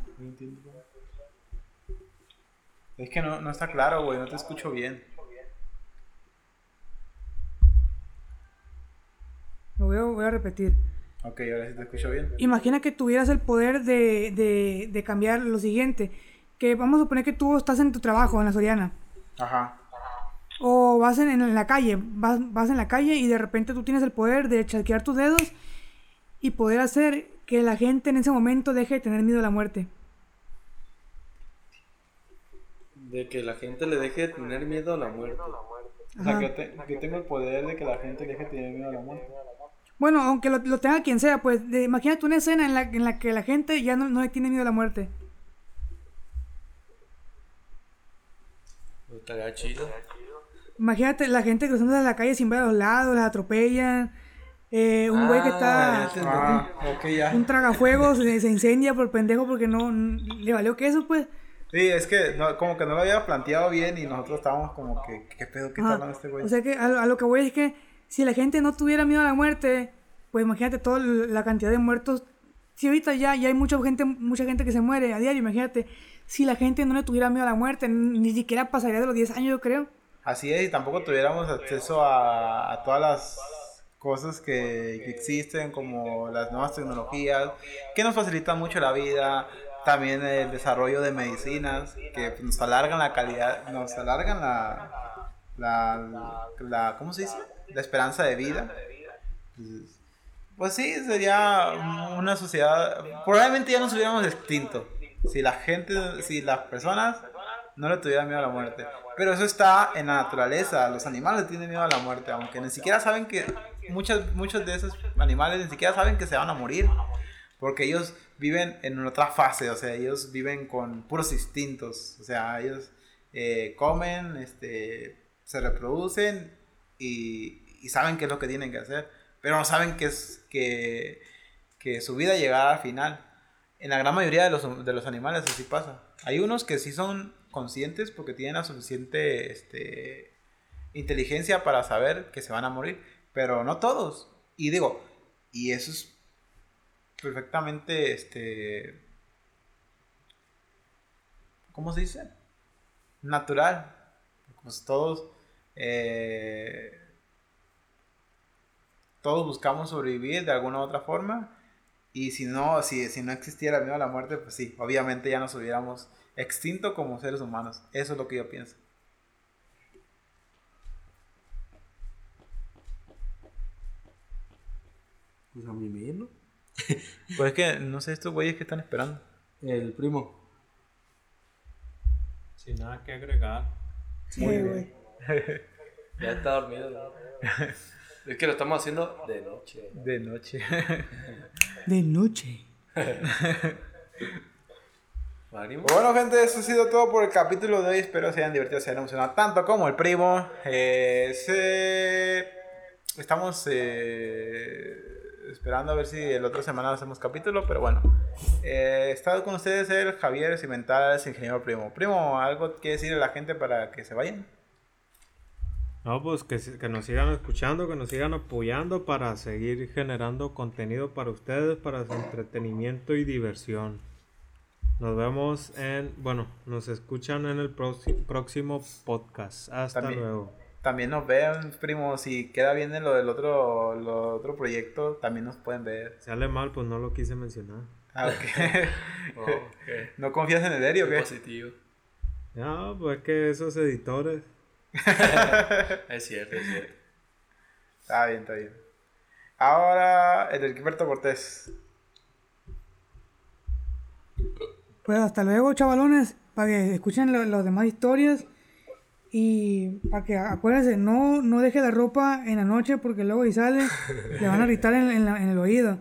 Es que no, no está claro, güey, no te escucho bien. Lo voy a, voy a repetir. Ok, ahora sí te escucho bien. Imagina que tuvieras el poder de, de, de cambiar lo siguiente. Que vamos a suponer que tú estás en tu trabajo en la Soriana. Ajá. O vas en, en la calle, vas, vas en la calle y de repente tú tienes el poder de chasquear tus dedos y poder hacer que la gente en ese momento deje de tener miedo a la muerte. De que la gente le deje de tener miedo a la muerte. O sea, que, te- que tengo el poder de que la gente deje de tener miedo a la muerte. Bueno, aunque lo, lo tenga quien sea, pues de- imagínate una escena en la, en la que la gente ya no, no le tiene miedo a la muerte. Estaría chido. Imagínate la gente cruzando en la calle sin ver a los lados, las atropellan. eh, un güey que está... Ah, Ah, ok, ya. Un tragafuegos se, se incendia por pendejo porque no le valió que eso, pues. Sí, es que no, como que no lo había planteado bien y nosotros estábamos como que, ¿qué pedo? ¿Qué está hablando este güey? O sea que a, lo- a lo que voy es que si la gente no tuviera miedo a la muerte, pues imagínate toda la cantidad de muertos. Si ahorita ya, ya hay mucha gente, mucha gente que se muere a diario, imagínate, si la gente no le tuviera miedo a la muerte, ni siquiera pasaría de los 10 años, yo creo. Así es, y tampoco tuviéramos acceso a, a todas las cosas que, que existen, como las nuevas tecnologías, que nos facilitan mucho la vida, también el desarrollo de medicinas, que nos alargan la calidad, nos alargan la, la, la ¿cómo se dice? La esperanza de vida. Pues sí, sería una sociedad, probablemente ya nos hubiéramos extinto, si la gente, si las personas no le tuvieran miedo a la muerte. Pero eso está en la naturaleza. Los animales tienen miedo a la muerte, aunque ni siquiera saben que muchos, muchos de esos animales ni siquiera saben que se van a morir. Porque ellos viven en otra fase, o sea, ellos viven con puros instintos. O sea, ellos eh, comen, este, se reproducen y, y saben qué es lo que tienen que hacer. Pero no saben que, es, que, que su vida llegará al final. En la gran mayoría de los, de los animales así pasa. Hay unos que sí son conscientes porque tienen la suficiente este, inteligencia para saber que se van a morir, pero no todos. Y digo, y eso es perfectamente, este, ¿cómo se dice? Natural. Pues todos, eh, todos buscamos sobrevivir de alguna u otra forma. Y si no, si, si no existiera el miedo a la muerte, pues sí, obviamente ya nos hubiéramos extinto como seres humanos. Eso es lo que yo pienso. Pues a mí menos. Pues es que, no sé, estos güeyes que están esperando. El primo. Sin nada que agregar. Sí, güey. Ya está dormido. ¿no? Es que lo estamos haciendo de noche. De noche. De noche. Bueno, gente, eso ha sido todo por el capítulo de hoy. Espero se hayan divertido, se hayan emocionado tanto como el primo. Eh, se- Estamos eh, esperando a ver si el otra semana hacemos capítulo, pero bueno. Eh, he estado con ustedes el Javier Cimental, ingeniero primo. Primo, ¿algo que decirle a la gente para que se vayan? No, pues que, si- que nos sigan escuchando, que nos sigan apoyando para seguir generando contenido para ustedes, para su entretenimiento y diversión. Nos vemos en, bueno, nos escuchan en el próximo podcast. Hasta También. luego. también nos vean, primo. Si queda bien en lo del otro, lo otro proyecto, también nos pueden ver. Sale mal, pues no lo quise mencionar. Ah, ok. Oh, ok. ¿No confías en el Eri o Qué positivo. No, pues es que esos editores. Es cierto, es cierto. Está bien, está bien. Ahora, el Heriberto Cortés. Pues hasta luego, chavalones, para que escuchen lo- las demás historias. Y para que acuérdense, no, no deje la ropa en la noche porque luego si sale le van a gritar en, en la- en el oído.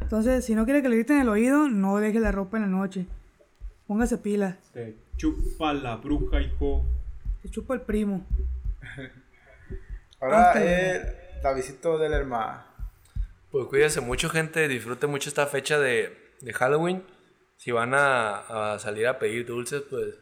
Entonces, si no quiere que le griten en el oído, no deje la ropa en la noche. Póngase pila. Te chupa la bruja, hijo. Se chupa el primo. Ahora, luego. el Davidito del hermano. Pues cuídense mucho, gente. Disfruten mucho esta fecha de, de Halloween. Si van a, a salir a pedir dulces, pues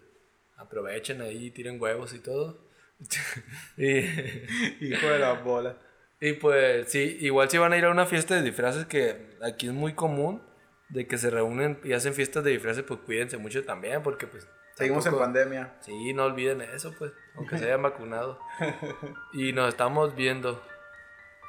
aprovechen ahí, tiren huevos y todo. y, Hijo de la bola. y pues sí, igual si van a ir a una fiesta de disfraces que aquí es muy común de que se reúnen y hacen fiestas de disfraces, pues cuídense mucho también porque pues... Seguimos en pandemia. Sí, no olviden eso, pues, aunque se hayan vacunado. Y nos estamos viendo.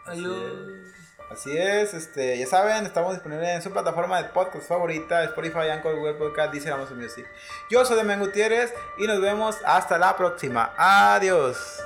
Adiós. Así es, este, ya saben, estamos disponibles en su plataforma de podcast favorita, Spotify, Anchor, Google Podcast, Deezer, Amazon Music. Yo soy Demen Gutiérrez y nos vemos hasta la próxima. Adiós.